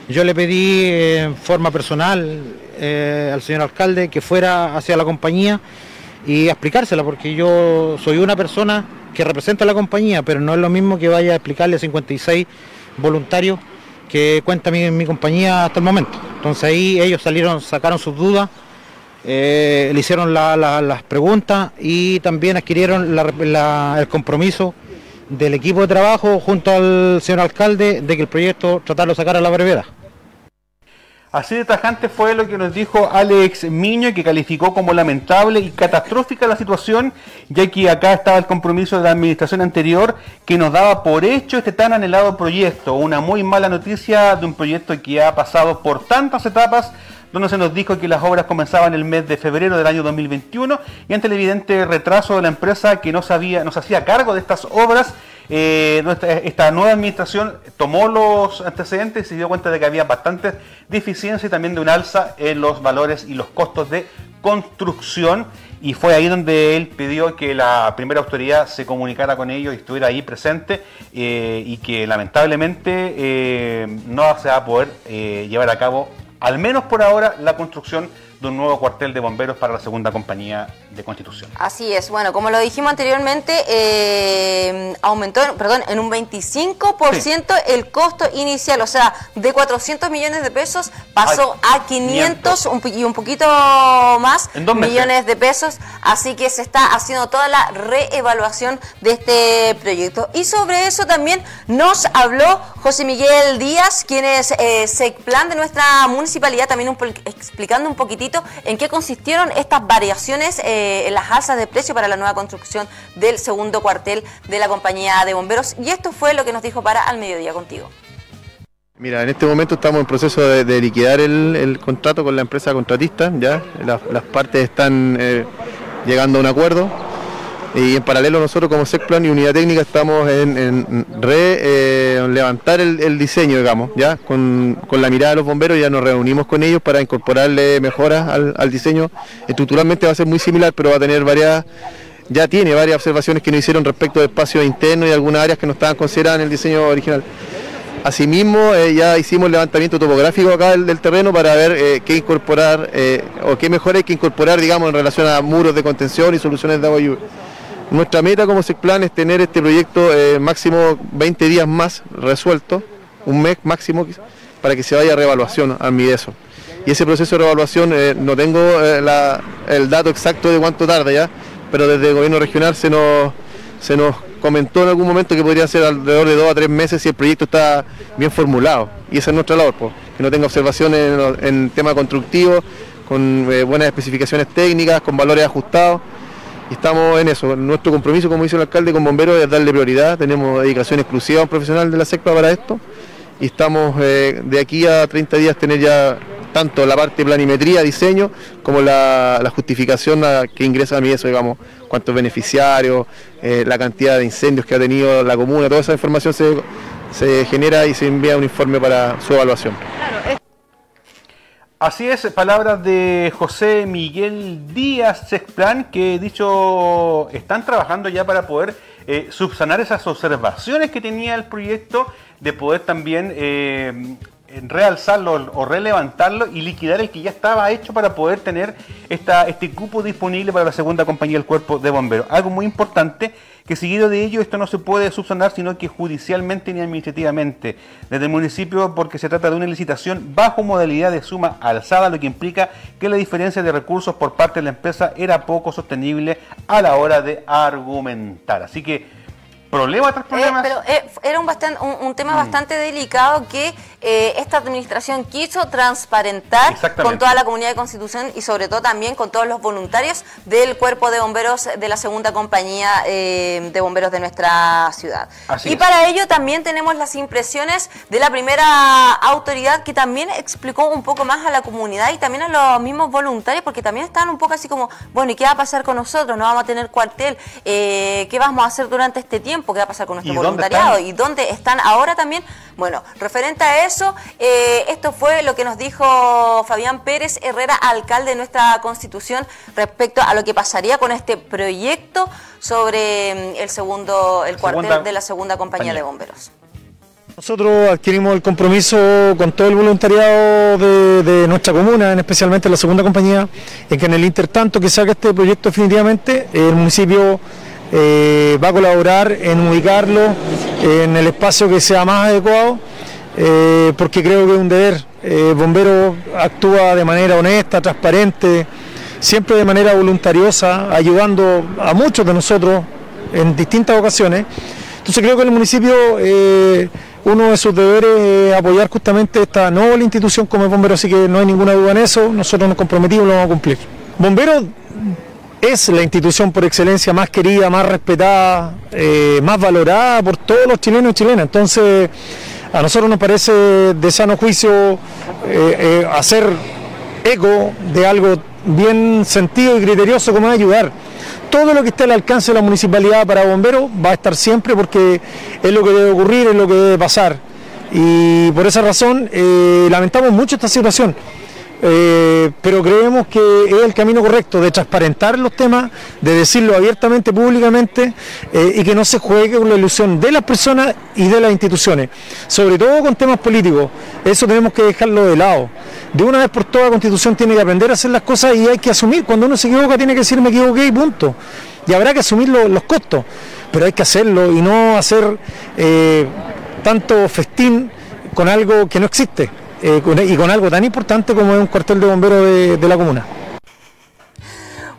Yo le pedí eh, en forma personal eh, al señor alcalde que fuera hacia la compañía y explicársela, porque yo soy una persona que representa a la compañía, pero no es lo mismo que vaya a explicarle a 56 voluntarios que cuenta mi, mi compañía hasta el momento. Entonces ahí ellos salieron, sacaron sus dudas, eh, le hicieron la- la- las preguntas y también adquirieron el compromiso del equipo de trabajo junto al señor alcalde de que el proyecto tratarlo de sacar a la brevedad. Así de tajante fue lo que nos dijo Alex Miño, que calificó como lamentable y catastrófica la situación, ya que acá estaba el compromiso de la administración anterior que nos daba por hecho este tan anhelado proyecto. Una muy mala noticia de un proyecto que ha pasado por tantas etapas donde se nos dijo que las obras comenzaban el mes de febrero del año 2021 y ante el evidente retraso de la empresa que no sabía, nos hacía cargo de estas obras, eh, esta nueva administración tomó los antecedentes y se dio cuenta de que había bastantes deficiencias y también de un alza en los valores y los costos de construcción y fue ahí donde él pidió que la primera autoridad se comunicara con ellos y estuviera ahí presente eh, y que lamentablemente eh, no se va a poder llevar a cabo al menos por ahora, la construcción de un nuevo cuartel de bomberos para la segunda compañía de Constitución. Así es, bueno, como lo dijimos anteriormente, eh, aumentó, perdón, en un 25% el costo inicial, o sea, de 400 millones de pesos pasó a 500 y un poquito más millones de pesos, así que se está haciendo toda la reevaluación de este proyecto. Y sobre eso también nos habló José Miguel Díaz, quien es eh, SECPLAN de nuestra municipalidad, también explicando un poquitito en qué consistieron estas variaciones eh, en las alzas de precio para la nueva construcción del segundo cuartel de la compañía de bomberos. Y esto fue lo que nos dijo para Al Mediodía contigo. Mira, en este momento estamos en proceso de, liquidar el, contrato con la empresa contratista, ya las, partes están eh, llegando a un acuerdo y en paralelo nosotros como SECPLAN y Unidad Técnica estamos en, re eh, levantar el, diseño, digamos, ya con, la mirada de los bomberos ya nos reunimos con ellos para incorporarle mejoras al, diseño. Estructuralmente va a ser muy similar, pero va a tener varias, ya tiene varias observaciones que nos hicieron respecto de espacios internos y algunas áreas que no estaban consideradas en el diseño original. Asimismo, eh, ya hicimos levantamiento topográfico acá del, terreno para ver eh, qué incorporar o qué mejor hay que incorporar, digamos, en relación a muros de contención y soluciones de agua y lluvia. Nuestra meta como SECPLAN es tener este proyecto eh, máximo 20 días más resuelto, un mes máximo, para que se vaya a reevaluación al MIDESO. Y ese proceso de reevaluación, eh, no tengo eh, el dato exacto de cuánto tarda ya, pero desde el gobierno regional se nos, se nos comentó en algún momento que podría ser alrededor de dos a tres meses si el proyecto está bien formulado. Y esa es nuestra labor, que no tenga observaciones en, en tema constructivo, con buenas especificaciones técnicas, con valores ajustados estamos en eso. Nuestro compromiso, como dice el alcalde, con bomberos es darle prioridad. Tenemos dedicación exclusiva a un profesional de la SECPA para esto y estamos eh, de aquí a 30 días tener ya tanto la parte planimetría, diseño, como la, justificación que ingresa a mí eso, digamos, cuántos beneficiarios, eh, la cantidad de incendios que ha tenido la comuna, toda esa información se, se genera y se envía un informe para su evaluación. Así es, palabras de José Miguel Díaz Sexplan, que dicho, están trabajando ya para poder eh, subsanar esas observaciones que tenía el proyecto, de poder también eh, realzarlo o relevantarlo y liquidar el que ya estaba hecho para poder tener esta, este cupo disponible para la segunda compañía del cuerpo de bomberos. Algo muy importante que seguido de ello esto no se puede subsanar sino que judicialmente ni administrativamente desde el municipio porque se trata de una licitación bajo modalidad de suma alzada, lo que implica que la diferencia de recursos por parte de la empresa era poco sostenible a la hora de argumentar. Así que ¿Problema tras problema. pero eh, era un, bastante, un, tema mm. bastante delicado que eh, esta administración quiso transparentar con toda la comunidad de Constitución y sobre todo también con todos los voluntarios del cuerpo de bomberos de la segunda compañía eh, de bomberos de nuestra ciudad. y para ello también tenemos las impresiones de la primera autoridad que también explicó un poco más a la comunidad y también a los mismos voluntarios porque también estaban un poco así como, bueno, ¿y qué va a pasar con nosotros? ¿No vamos a tener cuartel? ¿Qué vamos a hacer durante este tiempo? Qué va a pasar con nuestro voluntariado y dónde están ahora también. Bueno, referente a eso, eh, esto fue lo que nos dijo Fabián Pérez Herrera, alcalde de nuestra Constitución, respecto a lo que pasaría con este proyecto sobre mm, el segundo, el cuartel de la segunda compañía de bomberos. Nosotros adquirimos el compromiso con todo el voluntariado de, de, nuestra comuna, especialmente la segunda compañía, en que en el intertanto que salga este proyecto definitivamente, el municipio eh, va a colaborar en ubicarlo en el espacio que sea más adecuado, eh, porque creo que es un deber. Eh, bombero actúa de manera honesta, transparente, siempre de manera voluntariosa, ayudando a muchos de nosotros en distintas ocasiones. Entonces creo que el municipio, uno de sus deberes es apoyar justamente esta nueva institución como es Bombero, así que no hay ninguna duda en eso, nosotros nos comprometimos y lo vamos a cumplir. Bomberos es la institución por excelencia más querida, más respetada, eh, más valorada por todos los chilenos y chilenas. Entonces, a nosotros nos parece de sano juicio eh, eh, hacer eco de algo bien sentido y criterioso como ayudar. Todo lo que esté al alcance de la municipalidad para bomberos va a estar siempre porque es lo que debe ocurrir, es lo que debe pasar. Y por esa razón lamentamos mucho esta situación eh, pero creemos que es el camino correcto de transparentar los temas, de decirlo abiertamente, públicamente eh, y que no se juegue con la ilusión de las personas y de las instituciones, sobre todo con temas políticos. Eso tenemos que dejarlo de lado. De una vez por todas, la Constitución tiene que aprender a hacer las cosas y hay que asumir. Cuando uno se equivoca, tiene que decir me equivoqué y punto. Y habrá que asumir los costos, pero hay que hacerlo y no hacer eh, tanto festín con algo que no existe. Eh, y con algo tan importante como es un cuartel de bomberos de la comuna.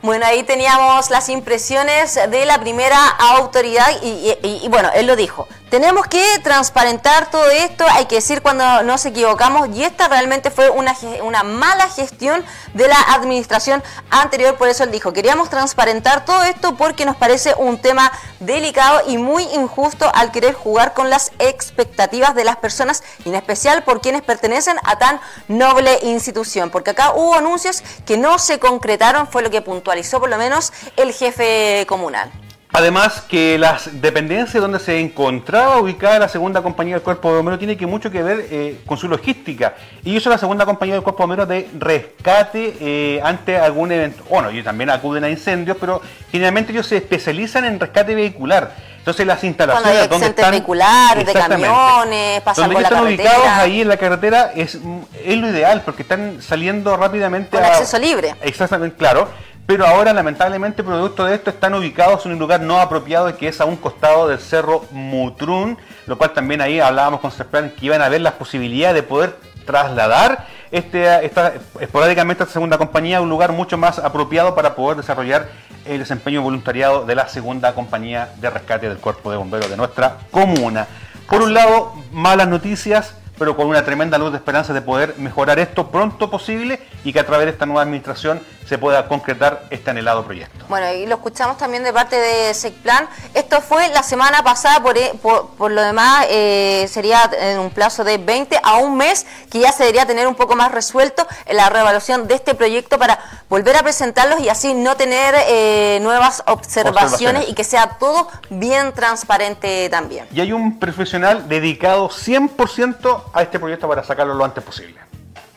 Bueno, ahí teníamos las impresiones de la primera autoridad y, bueno, él lo dijo. Tenemos que transparentar todo esto, hay que decir cuando nos equivocamos y esta realmente fue una, una mala gestión de la administración anterior, por eso él dijo, queríamos transparentar todo esto porque nos parece un tema delicado y muy injusto al querer jugar con las expectativas de las personas, en especial por quienes pertenecen a tan noble institución, porque acá hubo anuncios que no se concretaron, fue lo que puntualizó por lo menos el jefe comunal. Además que las dependencias donde se encontraba ubicada la segunda compañía del Cuerpo de Bomberos tiene que mucho que ver eh, con su logística. Y ellos son la segunda compañía del Cuerpo de Bomberos de rescate eh, ante algún evento. Bueno, ellos también acuden a incendios, pero generalmente ellos se especializan en rescate vehicular. Entonces las instalaciones donde están vehiculares, de camiones, pasan donde están ubicados ahí en la carretera es, es lo ideal porque están saliendo rápidamente con acceso libre. Exactamente, claro pero ahora lamentablemente producto de esto están ubicados en un lugar no apropiado que es a un costado del cerro Mutrún, lo cual también ahí hablábamos con Serplan que iban a ver las posibilidades de poder trasladar este, esta, esporádicamente esta segunda compañía a un lugar mucho más apropiado para poder desarrollar el desempeño voluntariado de la segunda compañía de rescate del cuerpo de bomberos de nuestra comuna. Por un lado, malas noticias pero con una tremenda luz de esperanza de poder mejorar esto pronto posible y que a través de esta nueva administración se pueda concretar este anhelado proyecto. Bueno, y lo escuchamos también de parte de SECPLAN. Esto fue la semana pasada, por, e, por, lo demás eh, sería en un plazo de 20 a un mes que ya se debería tener un poco más resuelto la reevaluación de este proyecto para volver a presentarlos y así no tener eh, nuevas observaciones, y que sea todo bien transparente también. Y hay un profesional dedicado 100% a este proyecto para sacarlo lo antes posible.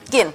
¿Quién?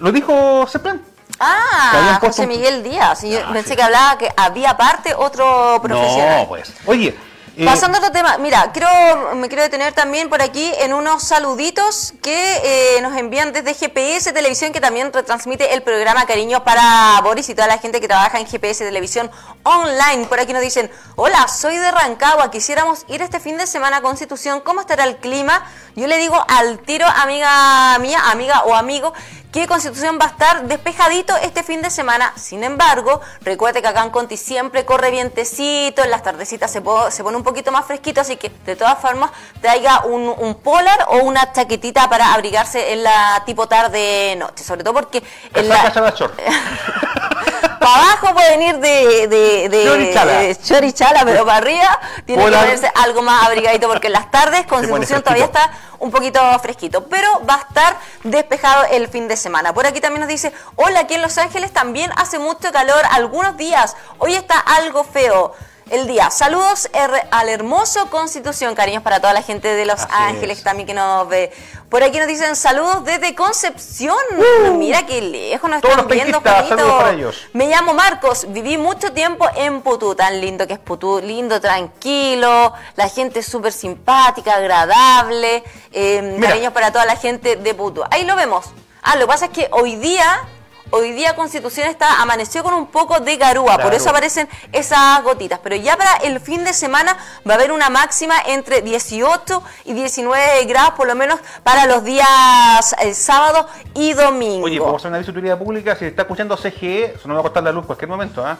Lo dijo Ceplan. Ah, José Miguel Díaz. Y yo ah, pensé que hablaba que había aparte otro profesional. No, pues. Oye, eh, Pasando a otro tema, mira, quiero, me quiero detener también por aquí en unos saluditos que eh, nos envían desde GPS Televisión, que también retransmite el programa Cariño para Boris y toda la gente que trabaja en GPS Televisión Online. Por aquí nos dicen, hola, soy de Rancagua, quisiéramos ir este fin de semana a Constitución, ¿cómo estará el clima? Yo le digo al tiro, amiga mía, amiga o amigo, que Constitución va a estar despejadito este fin de semana. Sin embargo, recuerde que acá en Conti siempre corre vientecito, en las tardecitas se, se pone un poquito más fresquito, así que de todas formas traiga un, un polar o una chaquetita para abrigarse en la tipo tarde noche, sobre todo porque en la... para abajo pueden ir de, de, de, chorichala. pero para arriba tiene que ponerse algo más abrigadito porque en las tardes Constitución todavía está un poquito fresquito, pero va a estar despejado el fin de semana. Por aquí también nos dice, hola, aquí en Los Ángeles también hace mucho calor algunos días, hoy está algo feo el día. Saludos al hermoso Constitución, cariños para toda la gente de Los Ángeles también que nos ve. Por aquí nos dicen saludos desde Concepción. Uh. Mira qué lejos nos están viendo, Juanito. Me llamo Marcos, viví mucho tiempo en Putú, tan lindo que es Putú, lindo, tranquilo, la gente súper simpática, agradable. Eh, cariños para toda la gente de Putú. Ahí lo vemos. Ah, lo que pasa es que hoy día Hoy día Constitución está amaneció con un poco de garúa, por eso aparecen esas gotitas. Pero ya para el fin de semana va a haber una máxima entre 18 y 19 grados, por lo menos para los días el eh, sábado y domingo. Oye, vamos a hacer una visitoría pública. Si está escuchando CGE, eso no va a costar la luz en cualquier momento. ¿ah?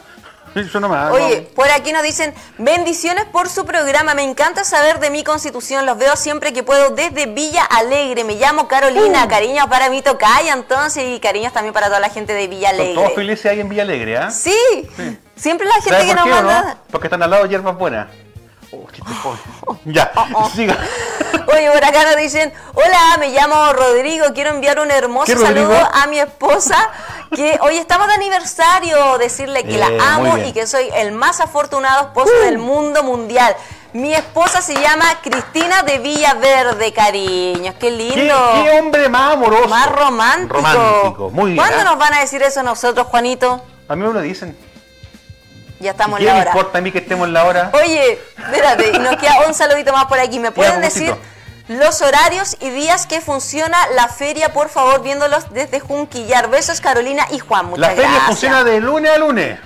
Oye, por aquí nos dicen, bendiciones por su programa, me encanta saber de mi constitución, los veo siempre que puedo desde Villa Alegre, me llamo Carolina, uh. cariños para mi tocaya entonces y cariños también para toda la gente de Villa Alegre. todos felices ahí en Villa Alegre, ¿ah? Sí, siempre la gente que nos manda... Porque están al lado de hierbas buenas. Oh, ya, oh, oh. siga. Oye, por acá nos dicen, hola, me llamo Rodrigo, quiero enviar un hermoso saludo a mi esposa, que hoy estamos de aniversario, decirle que la amo y que soy el más afortunado esposo del mundo mundial. Mi esposa se llama Cristina de Villaverde, cariños. Qué ¿Qué, lindo. qué hombre más amoroso. Más romántico. Romántico, muy bien. ¿Cuándo ¿ah? nos van a decir eso nosotros, Juanito? A mí me lo dicen. Ya estamos ¿Qué en la hora. importa a mí que estemos en la hora? Oye, espérate, y nos queda un saludito más por aquí. ¿Me pueden decir Agustito. los horarios y días que funciona la feria, por favor, viéndolos desde Junquillar? Besos, Carolina y Juan. Muchas La feria gracias. funciona de lunes a lunes.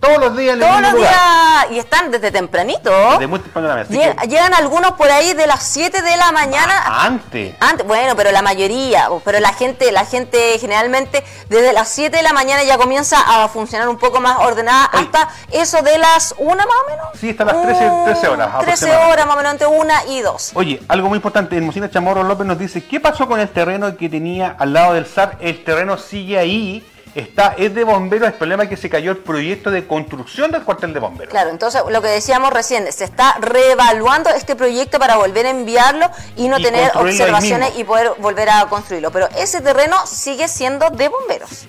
Todos los días en el Todos mismo los lugar. días, y están desde tempranito. De muy temprano la Lleg- que- Llegan algunos por ahí de las 7 de la mañana. Ah, antes. Antes, bueno, pero la mayoría, pero la gente, la gente generalmente desde las 7 de la mañana ya comienza a funcionar un poco más ordenada Oye. hasta eso de las 1 más o menos. Sí, hasta las 13 13 horas 13 aproximadamente. horas más o menos entre 1 y 2. Oye, algo muy importante, el Mocina Chamorro López nos dice, ¿qué pasó con el terreno que tenía al lado del SAR? El terreno sigue ahí, está, es de bomberos, el problema es que se cayó el proyecto de construcción del cuartel de bomberos. Claro, entonces lo que decíamos recién, se está reevaluando este proyecto para volver a enviarlo y no Y tener observaciones y poder volver a construirlo. Pero ese terreno sigue siendo de bomberos.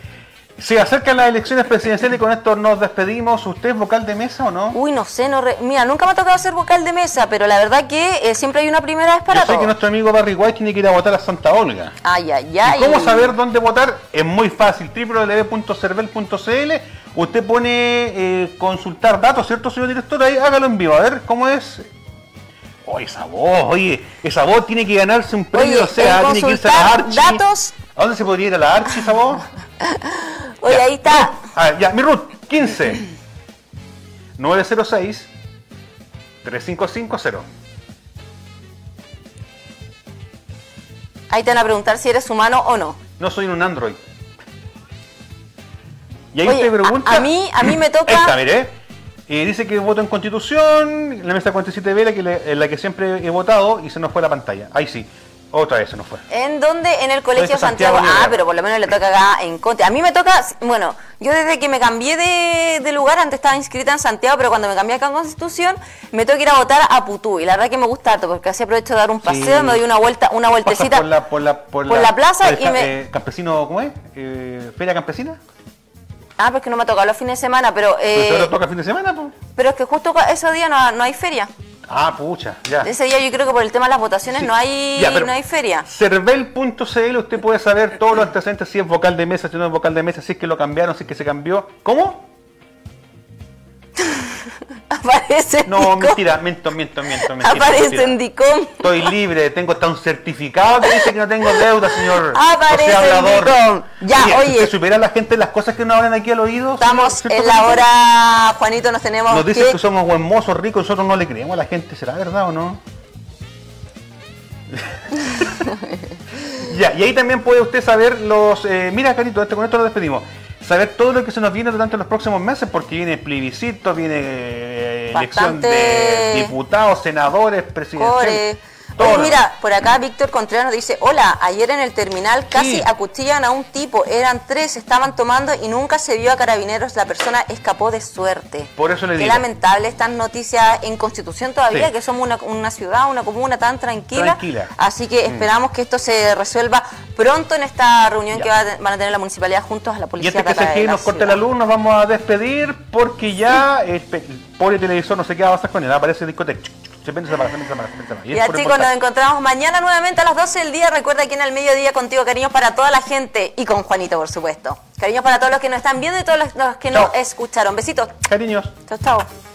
Se acercan las elecciones presidenciales y con esto nos despedimos. ¿Usted es vocal de mesa o no? Uy, no sé, no re- mira, nunca me ha tocado ser vocal de mesa, pero la verdad que eh, siempre hay una primera vez para Yo sé que nuestro amigo Barry White tiene que ir a votar a Santa Olga. Ay, ay, ¿Y ay. cómo saber dónde votar? Es muy fácil, www.cervel.cl. Usted pone eh, consultar datos, ¿cierto, señor director? Ahí hágalo en vivo, a ver cómo es. Oh, esa voz, oye, esa voz tiene que ganarse un premio, Oye, o sea, en tiene que irse a la Archie. datos- ¿A dónde se podría ir a la Archie esa voz? Oye, Ya. ahí está. Ah, ya, mi Ruth, 15 906 3550. Ahí te van a preguntar si eres humano o no. No soy un Android. Y ahí Oye, usted pregunta. a- a mí- a mí me toca- Esta, mire. Eh, dice que voto en Constitución, la mesa 47B, la que, le- la que siempre he votado, y se nos fue la pantalla. Ahí sí. Otra vez se nos fue. ¿En dónde? En el Colegio Santiago. Santiago Ah, pero por lo menos le toca acá en Conte. A mí me toca, bueno, yo desde que me cambié de, de lugar, antes estaba inscrita en Santiago, pero cuando me cambié acá en Constitución, me toca ir a votar a Putú. Y la verdad que me gusta harto, porque así aprovecho de dar un paseo, Sí. me doy una vuelta, una vueltecita. por la, por la, por por la plaza por el y me- eh, campesino, ¿cómo es? Eh, ¿Feria campesina? Ah, pues que no me ha tocado los fines de semana, pero Pero eh, ahora toca fin de semana, pues. pero es que justo ese día no, no hay feria. Ah, pucha, ya. Ese día yo creo que por el tema de las votaciones Sí. no hay Ya, pero- no hay feria. Cervel.cl usted puede saber todos los antecedentes, si es vocal de mesa, si no es vocal de mesa, si es que lo cambiaron, si es que se cambió. ¿Cómo? Aparece No, Dicom. mentira, miento, miento, miento, mentira, Aparece mentira. en Dicom. Estoy libre, tengo hasta un certificado que dice que no tengo deuda, señor. Aparece en. Dicom. Ya, si oye. usted supiera la gente las cosas que nos hablan aquí al oído. Estamos ¿cierto, en la hora, Juanito, nos tenemos Nos dicen que... que somos buen mozos, ricos, nosotros no le creemos a la gente, ¿será verdad o no? ya, y ahí también puede usted saber los... eh, mira, Carito, este, con esto nos despedimos. Saber todo lo que se nos viene durante los próximos meses, porque viene plebiscito, viene eh, elección de diputados, senadores, presidentes. Oye, mira, por acá Víctor Contreras nos dice, hola, ayer en el terminal casi Sí. acuchillan a un tipo, eran tres, estaban tomando y nunca se vio a carabineros, la persona escapó de suerte. Por eso le Qué digo. lamentable estas noticias en Constitución todavía, Sí. que somos una, una ciudad, una comuna tan tranquila. Tranquila. Mm. Así que esperamos que esto se resuelva pronto en esta reunión Ya. que va a van a tener la municipalidad juntos a la Y policía. antes que se y nos corte la luz, nos vamos a despedir porque ya el, pe- el pobre televisor no sé qué va a pasar con él. Aparece el discoteca. Se se se. Y Ya chicos, nos encontramos mañana nuevamente a las 12 del día. Recuerda aquí en el mediodía contigo, cariños para toda la gente y con Juanito, por supuesto. Cariños para todos los que nos están viendo y todos los, los que nos escucharon. Besitos. Cariños. Chao, chao.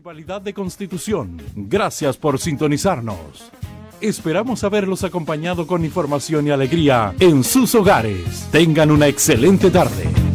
De Constitución, gracias por sintonizarnos. Esperamos haberlos acompañado con información y alegría en sus hogares. Tengan una excelente tarde.